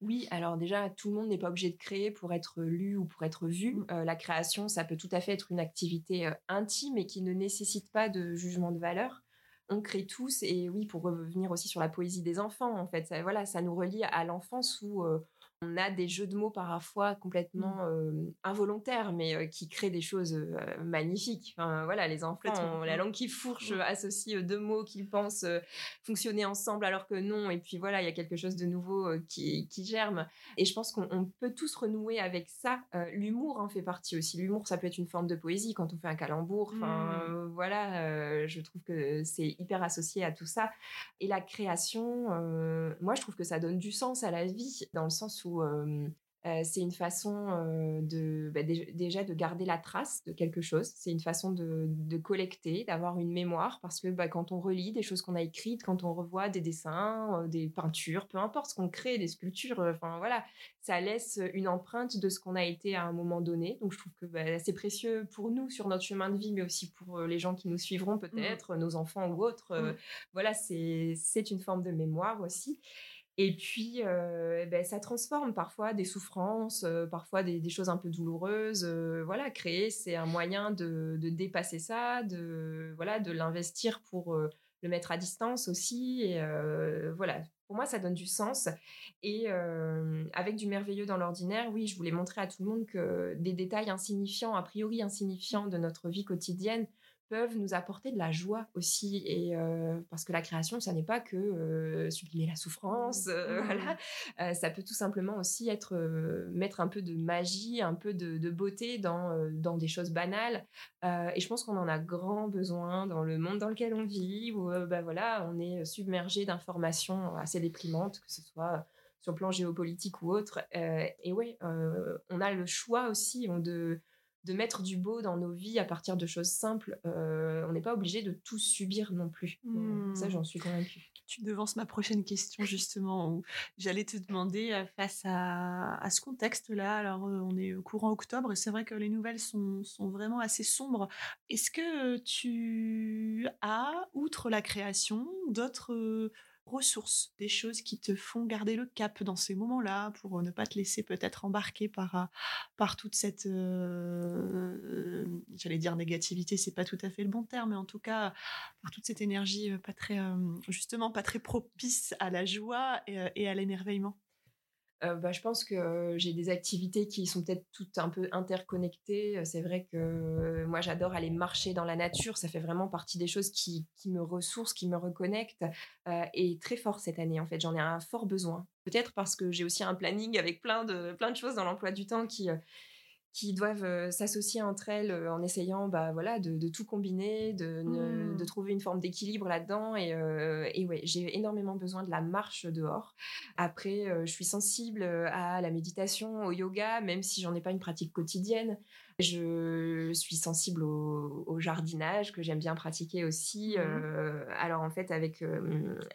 Oui, alors déjà, tout le monde n'est pas obligé de créer pour être lu ou pour être vu. Mm. Euh, la création, ça peut tout à fait être une activité euh, intime et qui ne nécessite pas de jugement de valeur. On crée tous, et oui, pour revenir aussi sur la poésie des enfants, en fait, ça, voilà, ça nous relie à l'enfance où euh, on a des jeux de mots parfois complètement euh, involontaires, mais euh, qui créent des choses euh, magnifiques. Enfin, voilà, les enfants ont la langue qui fourche, Mm. euh, associe deux mots qu'ils pensent fonctionner ensemble alors que non. Et puis voilà, il y a quelque chose de nouveau qui, qui germe. Et je pense qu'on on peut tous renouer avec ça. L'humour en fait partie aussi. L'humour, ça peut être une forme de poésie quand on fait un calembour. Enfin, Mm. euh, voilà, je trouve que c'est hyper associé à tout ça. Et la création, moi, je trouve que ça donne du sens à la vie, dans le sens où c'est une façon de bah, dé- déjà de garder la trace de quelque chose. C'est une façon de, de collecter, d'avoir une mémoire, parce que bah, quand on relit des choses qu'on a écrites, quand on revoit des dessins, des peintures, peu importe ce qu'on crée, des sculptures, enfin voilà, ça laisse une empreinte de ce qu'on a été à un moment donné. Donc je trouve que bah, c'est précieux pour nous sur notre chemin de vie, mais aussi pour les gens qui nous suivront peut-être, nos enfants ou autres. Euh, Mm. Voilà, c'est une forme de mémoire aussi. Et puis, euh, ben, ça transforme parfois des souffrances, euh, parfois des, choses un peu douloureuses. euh, voilà, créer, c'est un moyen de, de dépasser ça, de voilà, de l'investir pour le mettre à distance aussi. Voilà, pour moi, ça donne du sens. Et avec du merveilleux dans l'ordinaire, oui, je voulais montrer à tout le monde que des détails insignifiants, a priori insignifiants de notre vie quotidienne, peuvent nous apporter de la joie aussi et euh, parce que la création ça n'est pas que euh, sublimer la souffrance euh, (laughs) Mmh. voilà Euh, ça peut tout simplement aussi être mettre un peu de magie un peu de, de beauté dans dans des choses banales. Et je pense qu'on en a grand besoin dans le monde dans lequel on vit où bah voilà on est submergé d'informations assez déprimantes que ce soit sur le plan géopolitique ou autre. Et ouais on a le choix aussi de de mettre du beau dans nos vies à partir de choses simples. Euh, on n'est pas obligé de tout subir non plus. Hmm. Ça, j'en suis convaincue. Tu devances ma prochaine question justement où j'allais te demander euh, face à, à ce contexte-là. Alors euh, on est au courant octobre et c'est vrai que les nouvelles sont, sont vraiment assez sombres. Est-ce que tu as, outre la création, d'autres ressources, des choses qui te font garder le cap dans ces moments-là pour euh, ne pas te laisser peut-être embarquer par, euh, toute cette, euh, j'allais dire négativité, c'est pas tout à fait le bon terme, mais en tout cas par toute cette énergie pas très, justement pas très propice à la joie et, et à l'émerveillement. Euh, bah, je pense que euh, j'ai des activités qui sont peut-être toutes un peu interconnectées. Euh, C'est vrai que moi, j'adore aller marcher dans la nature. Ça fait vraiment partie des choses qui, qui me ressourcent, qui me reconnectent. Et très fort cette année, en fait. J'en ai un fort besoin. Peut-être parce que j'ai aussi un planning avec plein de, plein de choses dans l'emploi du temps qui, qui doivent euh, s'associer entre elles euh, en essayant bah, voilà, de, de tout combiner, de, ne- de trouver une forme d'équilibre là-dedans. Et, euh, et ouais, j'ai énormément besoin de la marche dehors. Après, euh, je suis sensible à la méditation, au yoga, même si j'en ai pas une pratique quotidienne. Je suis sensible au, au jardinage que j'aime bien pratiquer aussi. Euh, alors en fait, avec,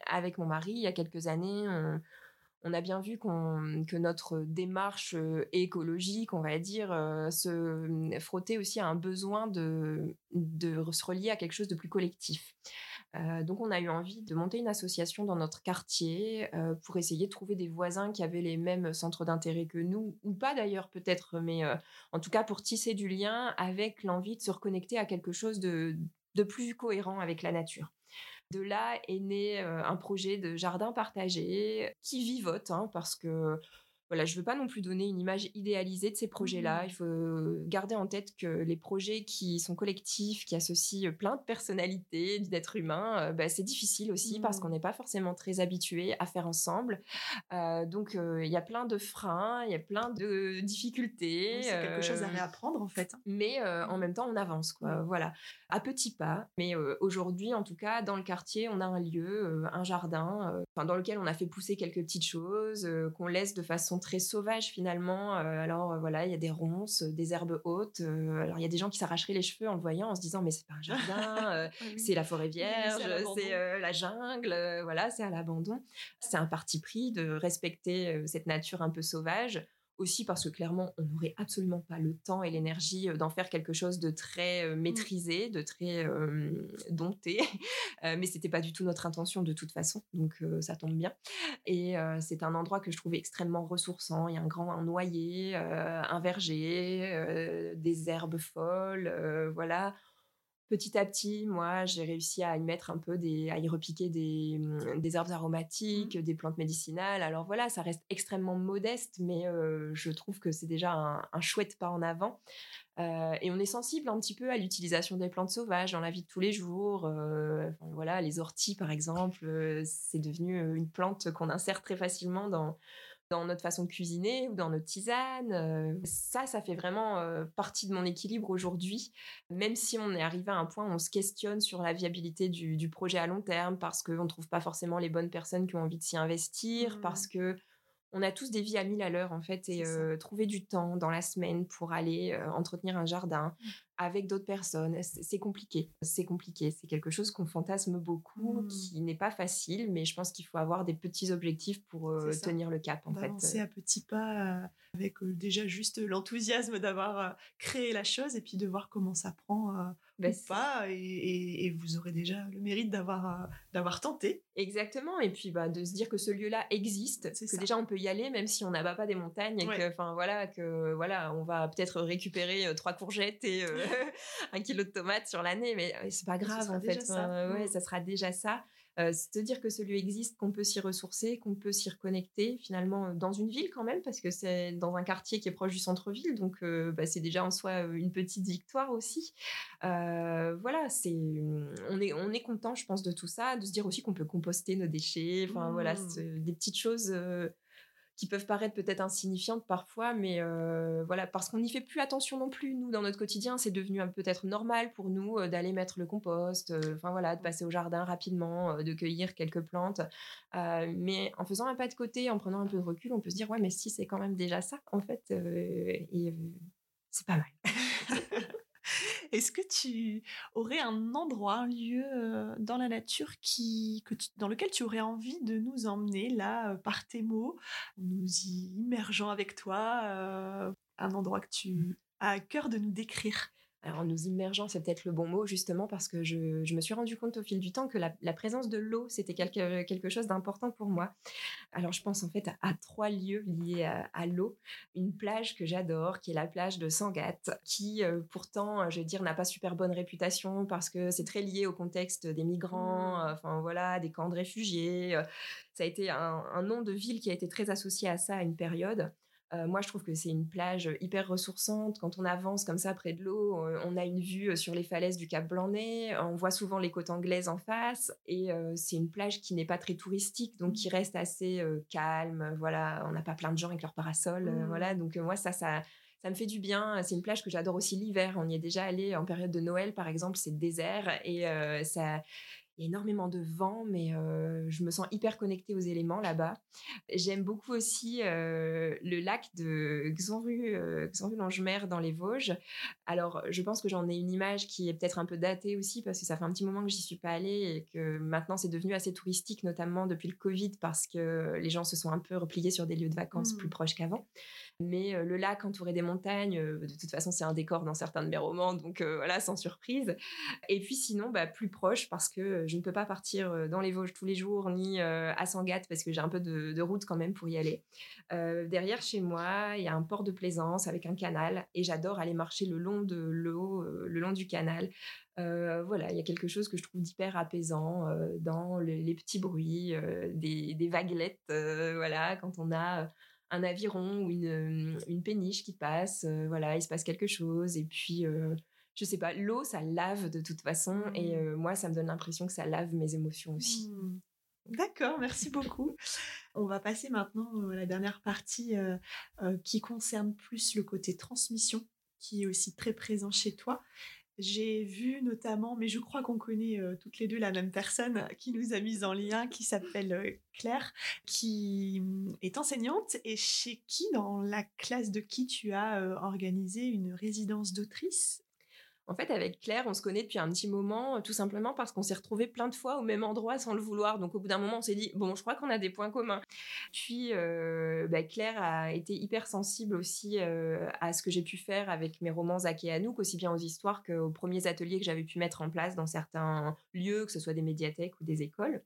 avec mon mari, il y a quelques années, on, on a bien vu que notre démarche euh, écologique, on va dire, euh, se euh, frottait aussi à un besoin de, se relier à quelque chose de plus collectif. donc on a eu envie de monter une association dans notre quartier pour essayer de trouver des voisins qui avaient les mêmes centres d'intérêt que nous, ou pas d'ailleurs peut-être, mais en tout cas pour tisser du lien avec l'envie de se reconnecter à quelque chose de plus cohérent avec la nature. De là est né un projet de jardin partagé qui vivote, hein, parce que voilà, je veux pas non plus donner une image idéalisée de ces projets-là. Mmh. Il faut garder en tête que les projets qui sont collectifs, qui associent plein de personnalités, d'êtres humains, bah, c'est difficile aussi parce qu'on n'est pas forcément très habitué à faire ensemble. donc il y a plein de freins, il y a plein de difficultés. c'est quelque chose à réapprendre en fait. Mais en mmh. même temps, on avance quoi. Voilà, à petits pas. Mais aujourd'hui, en tout cas, dans le quartier, on a un lieu, un jardin, dans lequel on a fait pousser quelques petites choses qu'on laisse de façon très sauvages finalement. Alors voilà, il y a des ronces, des herbes hautes. alors il y a des gens qui s'arracheraient les cheveux en le voyant, en se disant mais c'est pas un jardin, (laughs) c'est la forêt vierge, c'est la jungle, voilà, c'est à l'abandon. C'est un parti pris de respecter cette nature un peu sauvage aussi parce que clairement, on n'aurait absolument pas le temps et l'énergie d'en faire quelque chose de très mmh. maîtrisé, de très dompté. (laughs) mais c'était pas du tout notre intention de toute façon, donc ça tombe bien. Et c'est un endroit que je trouvais extrêmement ressourçant. Il y a un grand un noyer, un verger, des herbes folles, voilà petit à petit, moi, j'ai réussi à y mettre un peu des, à y repiquer des, mmh, des herbes aromatiques, mmh. des plantes médicinales. Alors voilà, ça reste extrêmement modeste, mais je trouve que c'est déjà un, chouette pas en avant. et on est sensible un petit peu à l'utilisation des plantes sauvages dans la vie de tous les jours. voilà, les orties, par exemple, c'est devenu une plante qu'on insère très facilement dans dans notre façon de cuisiner ou dans notre tisane. Euh, ça, ça fait vraiment euh, partie de mon équilibre aujourd'hui, même si on est arrivé à un point où on se questionne sur la viabilité du, projet à long terme parce qu'on ne trouve pas forcément les bonnes personnes qui ont envie de s'y investir, mmh. parce que on a tous des vies à mille à l'heure en fait et euh, trouver du temps dans la semaine pour aller euh, entretenir un jardin mmh. avec d'autres personnes, c'est compliqué. C'est compliqué. C'est quelque chose qu'on fantasme beaucoup, mmh. qui n'est pas facile, mais je pense qu'il faut avoir des petits objectifs pour euh, tenir le cap en fait. à petits pas avec déjà juste l'enthousiasme d'avoir créé la chose et puis de voir comment ça prend bah, ou pas et, vous aurez déjà le mérite d'avoir d'avoir tenté. Exactement et puis bah, de se dire que ce lieu-là existe, que déjà on peut y aller même si on n'abat pas des montagnes et que enfin voilà que voilà on va peut-être récupérer trois courgettes et (laughs) (laughs) un kilo de tomates sur l'année mais c'est pas grave en fait. Ça. ouais, mmh. ça sera déjà ça. Se dire que ce lieu existe, qu'on peut s'y ressourcer, qu'on peut s'y reconnecter finalement dans une ville quand même, parce que c'est dans un quartier qui est proche du centre-ville, donc bah, c'est déjà en soi une petite victoire aussi. voilà, c'est on est on est content, je pense, de tout ça, de se dire aussi qu'on peut composter nos déchets, enfin voilà, mmh. des petites choses qui peuvent paraître peut-être insignifiantes parfois, mais euh, voilà, parce qu'on n'y fait plus attention non plus, nous, dans notre quotidien, c'est devenu peut-être normal pour nous euh, d'aller mettre le compost, euh, enfin voilà, de passer au jardin rapidement, de cueillir quelques plantes, mais en faisant un pas de côté, en prenant un peu de recul, on peut se dire, ouais, mais si, c'est quand même déjà ça, en fait, et c'est pas mal. Est-ce que tu aurais un endroit, un lieu euh, dans la nature qui, que dans lequel tu aurais envie de nous emmener, là, euh, par tes mots, nous y immergeant avec toi, euh, un endroit que tu as à cœur de nous décrire? Alors, nous immergeant, c'est peut-être le bon mot, justement, parce que je, me suis rendu compte au fil du temps que la, présence de l'eau, c'était quelque, quelque chose d'important pour moi. Alors, je pense en fait à, trois lieux liés à, l'eau. Une plage que j'adore, qui est la plage de Sangatte, qui euh, pourtant, je veux dire, n'a pas super bonne réputation parce que c'est très lié au contexte des migrants, mmh. enfin voilà, des camps de réfugiés. Euh, ça a été un, un nom de ville qui a été très associé à ça à une période. Euh, moi, je trouve que c'est une plage hyper ressourçante. Quand on avance comme ça près de l'eau, euh, on a une vue euh, sur les falaises du Cap Blanc-Nez. On voit souvent les côtes anglaises en face. Et c'est une plage qui n'est pas très touristique, donc qui reste assez calme. Voilà, on n'a pas plein de gens avec leur parasol. Mmh. Voilà, donc moi, ça, ça, ça me fait du bien. C'est une plage que j'adore aussi l'hiver. On y est déjà allé en période de Noël, par exemple. C'est désert et ça, il y a énormément de vent, mais je me sens hyper connectée aux éléments là-bas. J'aime beaucoup aussi le lac de Xanru, Xanru-Longemer dans les Vosges. Alors, je pense que j'en ai une image qui est peut-être un peu datée aussi parce que ça fait un petit moment que j'y suis pas allée et que maintenant c'est devenu assez touristique, notamment depuis le Covid parce que les gens se sont un peu repliés sur des lieux de vacances plus mmh. proches qu'avant. Mais le lac entouré des montagnes, de toute façon, c'est un décor dans certains de mes romans, donc voilà, sans surprise. Et puis sinon, bah, plus proche parce que je ne peux pas partir dans les Vosges tous les jours ni à Sangatte parce que j'ai un peu de, route quand même pour y aller. derrière chez moi, il y a un port de plaisance avec un canal et j'adore aller marcher le long de l'eau, le long du canal. voilà, il y a quelque chose que je trouve d'hyper apaisant dans les petits bruits des, des, vaguelettes. voilà, quand on a un aviron ou une, une péniche qui passe, voilà, il se passe quelque chose. Et puis, je sais pas, l'eau, ça lave de toute façon. Et mmh. moi, ça me donne l'impression que ça lave mes émotions aussi. Mmh. D'accord, merci beaucoup. On va passer maintenant à la dernière partie qui concerne plus le côté transmission, qui est aussi très présent chez toi. J'ai vu notamment, mais je crois qu'on connaît toutes les deux la même personne (laughs) qui nous a mis en lien, qui s'appelle Claire, qui mmh, est enseignante et chez qui, dans la classe de qui tu as organisé une résidence d'autrice en fait, avec Claire, on se connaît depuis un petit moment, tout simplement parce qu'on s'est retrouvés plein de fois au même endroit sans le vouloir. Donc, au bout d'un moment, on s'est dit, bon, je crois qu'on a des points communs. Puis, euh, bah, Claire a été hyper sensible aussi euh, à ce que j'ai pu faire avec mes romans Zach et Anouk, aussi bien aux histoires qu'aux premiers ateliers que j'avais pu mettre en place dans certains lieux, que ce soit des médiathèques ou des écoles.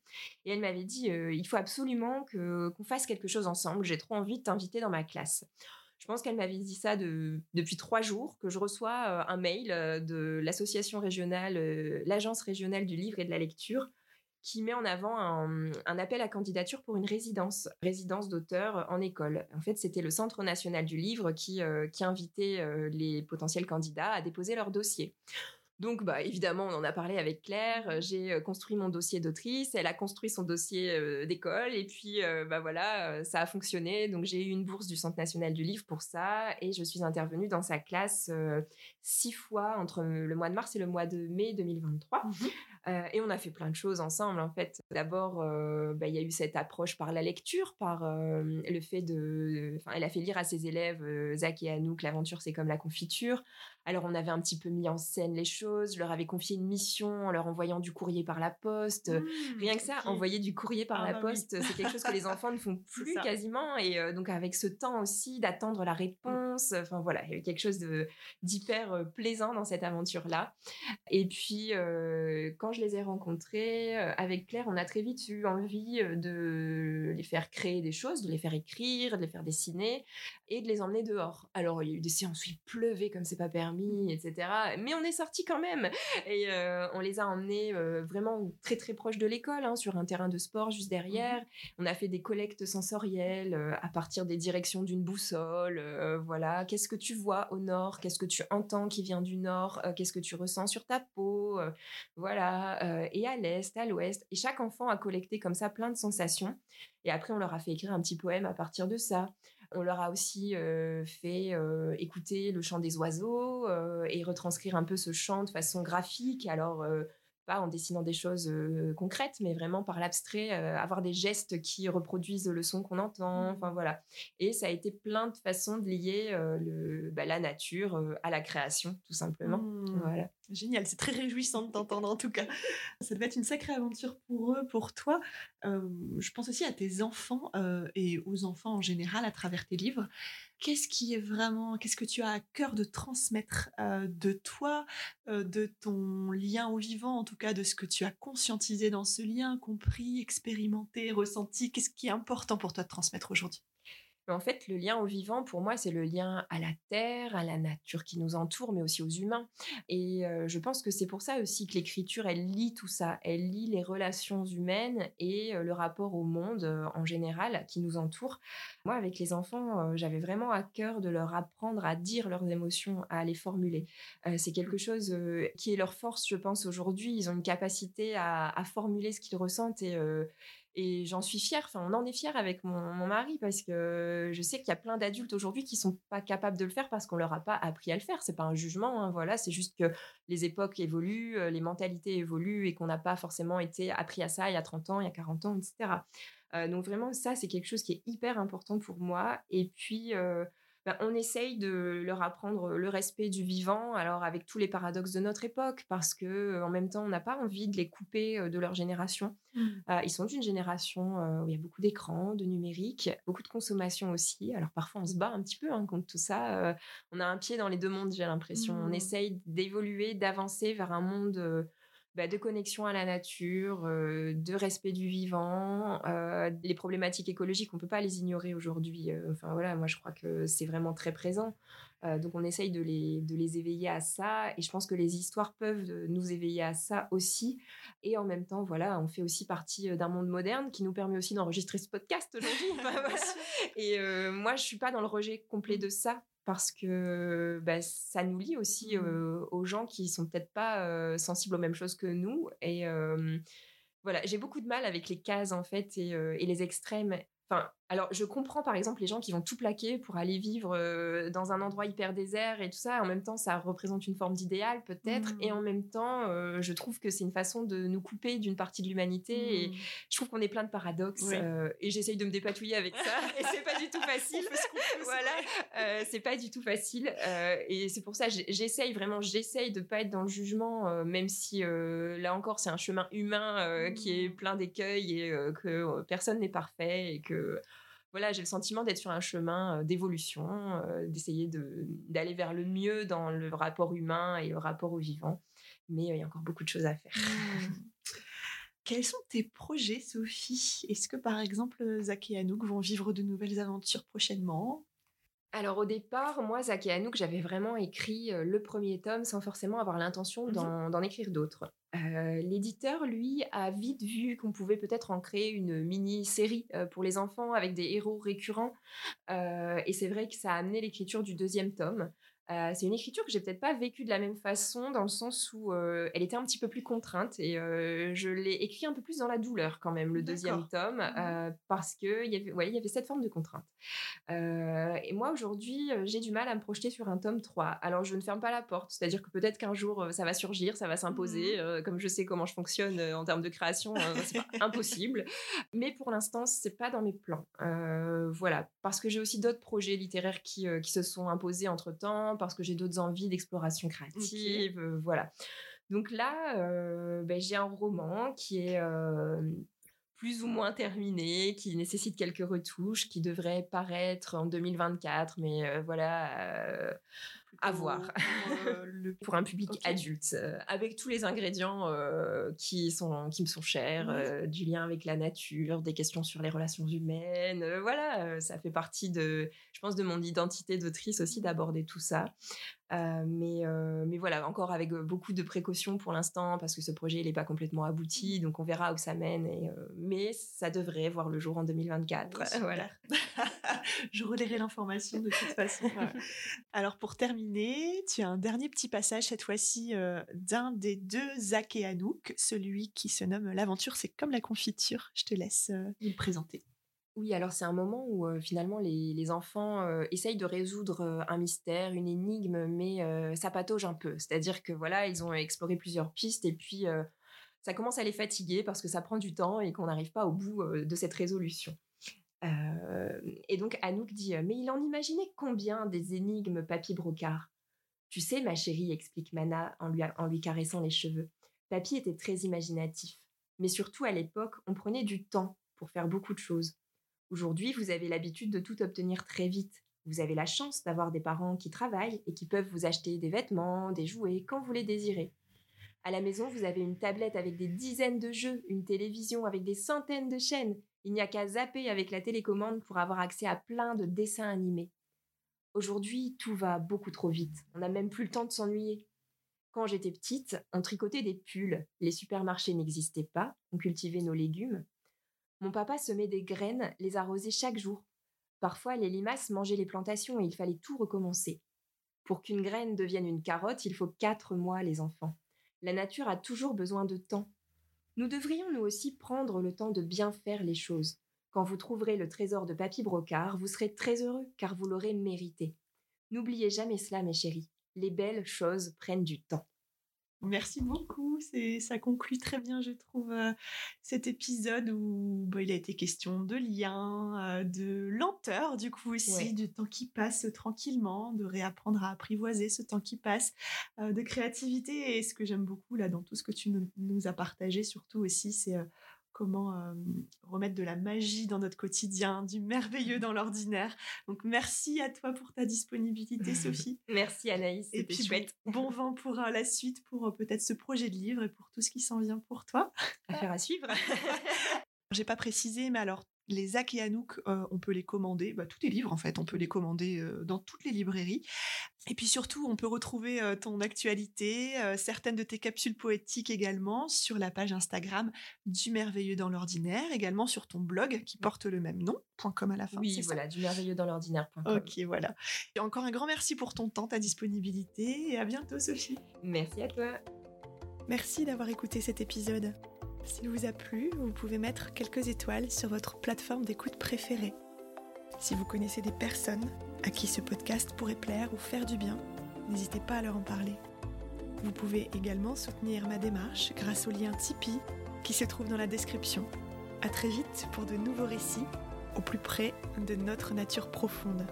Et elle m'avait dit, euh, il faut absolument qu'on fasse quelque chose ensemble. J'ai trop envie de t'inviter dans ma classe. Je pense qu'elle m'avait dit ça depuis trois jours, que je reçois un mail de l'association régionale, l'agence régionale du livre et de la lecture, qui met en avant un, appel à candidature pour une résidence, résidence d'auteur en école. En fait, c'était le Centre national du livre qui, qui invitait les potentiels candidats à déposer leur dossier. Donc, bah, évidemment, on en a parlé avec Claire. Euh, j'ai euh, construit mon dossier d'autrice. Elle a construit son dossier euh, d'école. Et puis, bah voilà, ça a fonctionné. Donc, j'ai eu une bourse du Centre national du livre pour ça. Et je suis intervenue dans sa classe six fois entre le mois de mars et le mois de mai 2023. Euh, et on a fait plein de choses ensemble, en fait. D'abord, euh, bah, il y a eu cette approche par la lecture, par euh, le fait de... Enfin, elle a fait lire à ses élèves, Zach et Anouk, l'aventure, c'est comme la confiture. Alors, on avait un petit peu mis en scène les choses. Je leur avais confié une mission en leur envoyant du courrier par la poste. Mmh, Rien que ça, envoyer du courrier par ah la bah poste, c'est quelque chose que les (laughs) enfants ne font plus quasiment. Et donc, avec ce temps aussi d'attendre la réponse, enfin voilà, il y avait quelque chose d'hyper plaisant dans cette aventure-là. Et puis, quand je les ai rencontrés, euh, avec Claire, on a très vite eu envie euh, de les faire créer des choses, de les faire écrire, de les faire dessiner et de les emmener dehors. Alors, il y a eu des séances où il pleuvait comme c'est pas permis, etc. Mais on est sortis quand même et euh, on les a emmenés vraiment très très proches de l'école, hein, sur un terrain de sport juste derrière. Mmh on a fait des collectes sensorielles à partir des directions d'une boussole. voilà, qu'est-ce que tu vois au nord? Qu'est-ce que tu entends qui vient du nord? Qu'est-ce que tu ressens sur ta peau? Voilà, euh, et à l'est, à l'ouest. Et chaque enfant a collecté comme ça plein de sensations. Et après, on leur a fait écrire un petit poème à partir de ça. On leur a aussi euh, fait euh, écouter le chant des oiseaux et retranscrire un peu ce chant de façon graphique. Alors, pas en dessinant des choses concrètes, mais vraiment par l'abstrait, avoir des gestes qui reproduisent le son qu'on entend. Mmh. Enfin voilà. Et ça a été plein de façons de lier le, bah, la nature à la création, tout simplement. Mmh. Voilà. Génial, c'est très réjouissant de t'entendre en tout cas. Ça devait être une sacrée aventure pour eux, pour toi. je pense aussi à tes enfants et aux enfants en général à travers tes livres. Qu'est-ce qui est vraiment, qu'est-ce que tu as à cœur de transmettre de toi, de ton lien au vivant, en tout cas de ce que tu as conscientisé dans ce lien, compris, expérimenté, ressenti? Qu'est-ce qui est important pour toi de transmettre aujourd'hui? En fait, le lien au vivant, pour moi, c'est le lien à la terre, à la nature qui nous entoure, mais aussi aux humains. Et je pense que c'est pour ça aussi que l'écriture, elle lit tout ça. Elle lit les relations humaines et le rapport au monde en général qui nous entoure. Moi, avec les enfants, j'avais vraiment à cœur de leur apprendre à dire leurs émotions, à les formuler. c'est quelque chose qui est leur force, je pense, aujourd'hui. Ils ont une capacité à, à formuler ce qu'ils ressentent et et j'en suis fière, enfin on en est fière avec mon, mari parce que je sais qu'il y a plein d'adultes aujourd'hui qui sont pas capables de le faire parce qu'on leur a pas appris à le faire. C'est pas un jugement, hein, voilà, c'est juste que les époques évoluent, euh, les mentalités évoluent et qu'on n'a pas forcément été appris à ça il y a 30 ans, il y a 40 ans, etc. Euh, donc vraiment ça c'est quelque chose qui est hyper important pour moi. Et puis euh, bah, on essaye de leur apprendre le respect du vivant, alors avec tous les paradoxes de notre époque, parce que en même temps, on n'a pas envie de les couper de leur génération. Mmh. ils sont d'une génération où il y a beaucoup d'écrans, de numérique, beaucoup de consommation aussi. Alors parfois, on se bat un petit peu hein, contre tout ça. on a un pied dans les deux mondes, j'ai l'impression. On mmh. essaye d'évoluer, d'avancer vers un monde bah, de connexion à la nature, euh, de respect du vivant. Euh, les problématiques écologiques, on ne peut pas les ignorer aujourd'hui. Euh, enfin voilà, moi je crois que c'est vraiment très présent. donc on essaye de les, de les éveiller à ça. Et je pense que les histoires peuvent nous éveiller à ça aussi. Et en même temps, voilà, on fait aussi partie d'un monde moderne qui nous permet aussi d'enregistrer ce podcast aujourd'hui. (laughs) Et moi, je suis pas dans le rejet complet de ça parce que bah, ça nous lie aussi mmh. aux gens qui sont peut-être pas sensibles aux mêmes choses que nous. Et voilà, j'ai beaucoup de mal avec les cases en fait et, et les extrêmes. Enfin, alors, je comprends par exemple les gens qui vont tout plaquer pour aller vivre euh, dans un endroit hyper désert et tout ça. En même temps, ça représente une forme d'idéal peut-être. Et en mmh. même temps, euh, je trouve que c'est une façon de nous couper d'une partie de l'humanité. Et mmh. je trouve qu'on est plein de paradoxes. Euh, et j'essaye de me dépatouiller avec ça. (laughs) et c'est pas du tout facile. voilà, c'est pas du tout facile. et c'est pour ça, j'essaye vraiment, j'essaye de pas être dans le jugement, même si là encore, c'est un chemin humain qui est mmh. plein d'écueils et que personne n'est parfait et que voilà, j'ai le sentiment d'être sur un chemin d'évolution, d'essayer d'aller vers le mieux dans le rapport humain et le rapport au vivant. Mais il y a encore beaucoup de choses à faire. (laughs) Quels sont tes projets, Sophie? Est-ce que par exemple, Zach et Anouk vont vivre de nouvelles aventures prochainement? Alors au départ, moi, Zach et Anouk, j'avais vraiment écrit le premier tome sans forcément avoir l'intention mmh d'en écrire d'autres. L'éditeur, lui, a vite vu qu'on pouvait peut-être en créer une mini-série pour les enfants avec des héros récurrents. et c'est vrai que ça a amené l'écriture du deuxième tome. Euh, c'est une écriture que j'ai peut-être pas vécue de la même façon, dans le sens où euh, elle était un petit peu plus contrainte et euh, je l'ai écrit un peu plus dans la douleur quand même, le deuxième tome, mmh parce que il y avait, ouais, il y avait cette forme de contrainte. et moi aujourd'hui, j'ai du mal à me projeter sur un tome 3. Alors je ne ferme pas la porte, c'est-à-dire que peut-être qu'un jour ça va surgir, ça va s'imposer, mmh comme je sais comment je fonctionne en termes de création, c'est pas (laughs) impossible. Mais pour l'instant, c'est pas dans mes plans. voilà, parce que j'ai aussi d'autres projets littéraires qui, qui se sont imposés entre temps parce que j'ai d'autres envies d'exploration créative, euh, voilà. Donc là, euh, ben, j'ai un roman qui est euh, plus ou moins terminé, qui nécessite quelques retouches, qui devrait paraître en 2024, mais voilà, à voir (laughs) pour, un public adulte, avec tous les ingrédients qui sont qui me sont chers, du lien avec la nature, des questions sur les relations humaines, voilà, ça fait partie de, je pense, de mon identité d'autrice aussi d'aborder tout ça. Euh, mais, euh, mais voilà, encore avec euh, beaucoup de précautions pour l'instant, parce que ce projet n'est pas complètement abouti, donc on verra où ça mène. Et, mais ça devrait voir le jour en 2024. (laughs) voilà. (laughs) Je relayerai l'information de toute façon. (laughs) Alors pour terminer, tu as un dernier petit passage cette fois-ci d'un des deux Zach et Anouk, celui qui se nomme L'aventure, c'est comme la confiture. Je te laisse le présenter. Oui, alors c'est un moment où finalement les, enfants essayent de résoudre un mystère, une énigme, mais ça patauge un peu. C'est-à-dire que voilà, ils ont exploré plusieurs pistes et puis ça commence à les fatiguer parce que ça prend du temps et qu'on n'arrive pas au bout de cette résolution. et donc Anouk dit Mais il en imaginait combien des énigmes papier brocart Tu sais, ma chérie, explique Mana en lui, en lui caressant les cheveux. Papy était très imaginatif. Mais surtout à l'époque, on prenait du temps pour faire beaucoup de choses. Aujourd'hui, vous avez l'habitude de tout obtenir très vite. Vous avez la chance d'avoir des parents qui travaillent et qui peuvent vous acheter des vêtements, des jouets quand vous les désirez. À la maison, vous avez une tablette avec des dizaines de jeux, une télévision avec des centaines de chaînes. Il n'y a qu'à zapper avec la télécommande pour avoir accès à plein de dessins animés. Aujourd'hui, tout va beaucoup trop vite. On n'a même plus le temps de s'ennuyer. Quand j'étais petite, on tricotait des pulls. Les supermarchés n'existaient pas. On cultivait nos légumes. Mon papa semait des graines, les arrosait chaque jour. Parfois, les limaces mangeaient les plantations et il fallait tout recommencer. Pour qu'une graine devienne une carotte, il faut quatre mois, les enfants. La nature a toujours besoin de temps. Nous devrions nous aussi prendre le temps de bien faire les choses. Quand vous trouverez le trésor de papy brocard, vous serez très heureux car vous l'aurez mérité. N'oubliez jamais cela, mes chéris. Les belles choses prennent du temps. Merci beaucoup. C'est, ça conclut très bien, je trouve, euh, cet épisode où bah, il a été question de lien, euh, de lenteur, du coup aussi, Ouais. du temps qui passe tranquillement, de réapprendre à apprivoiser ce temps qui passe, euh, de créativité. Et ce que j'aime beaucoup là dans tout ce que tu nous, nous as partagé, surtout aussi, c'est euh, comment euh, remettre de la magie dans notre quotidien, du merveilleux dans l'ordinaire. Donc merci à toi pour ta disponibilité, Sophie. (laughs) Merci Anaïs, Et c'était chouette. (laughs) Bon, vent pour euh, la suite, pour euh, peut-être ce projet de livre et pour tout ce qui s'en vient pour toi. Affaire à suivre. (laughs) J'ai pas précisé, mais alors les Zach et Anouk, euh, on peut les commander. Bah, tous tes livres, en fait, on peut les commander euh, dans toutes les librairies. Et puis surtout, on peut retrouver euh, ton actualité, euh, certaines de tes capsules poétiques également sur la page Instagram du Merveilleux dans l'ordinaire, également sur ton blog qui porte le même nom, .com à la fin. oui, ça voilà, du merveilleux dans l'ordinaire.com. Ok, voilà. Et encore un grand merci pour ton temps, ta disponibilité, et à bientôt, Sophie. Merci à toi. Merci d'avoir écouté cet épisode. S'il vous a plu, vous pouvez mettre quelques étoiles sur votre plateforme d'écoute préférée. Si vous connaissez des personnes à qui ce podcast pourrait plaire ou faire du bien, n'hésitez pas à leur en parler. Vous pouvez également soutenir ma démarche grâce au lien Tipeee qui se trouve dans la description. À très vite pour de nouveaux récits au plus près de notre nature profonde.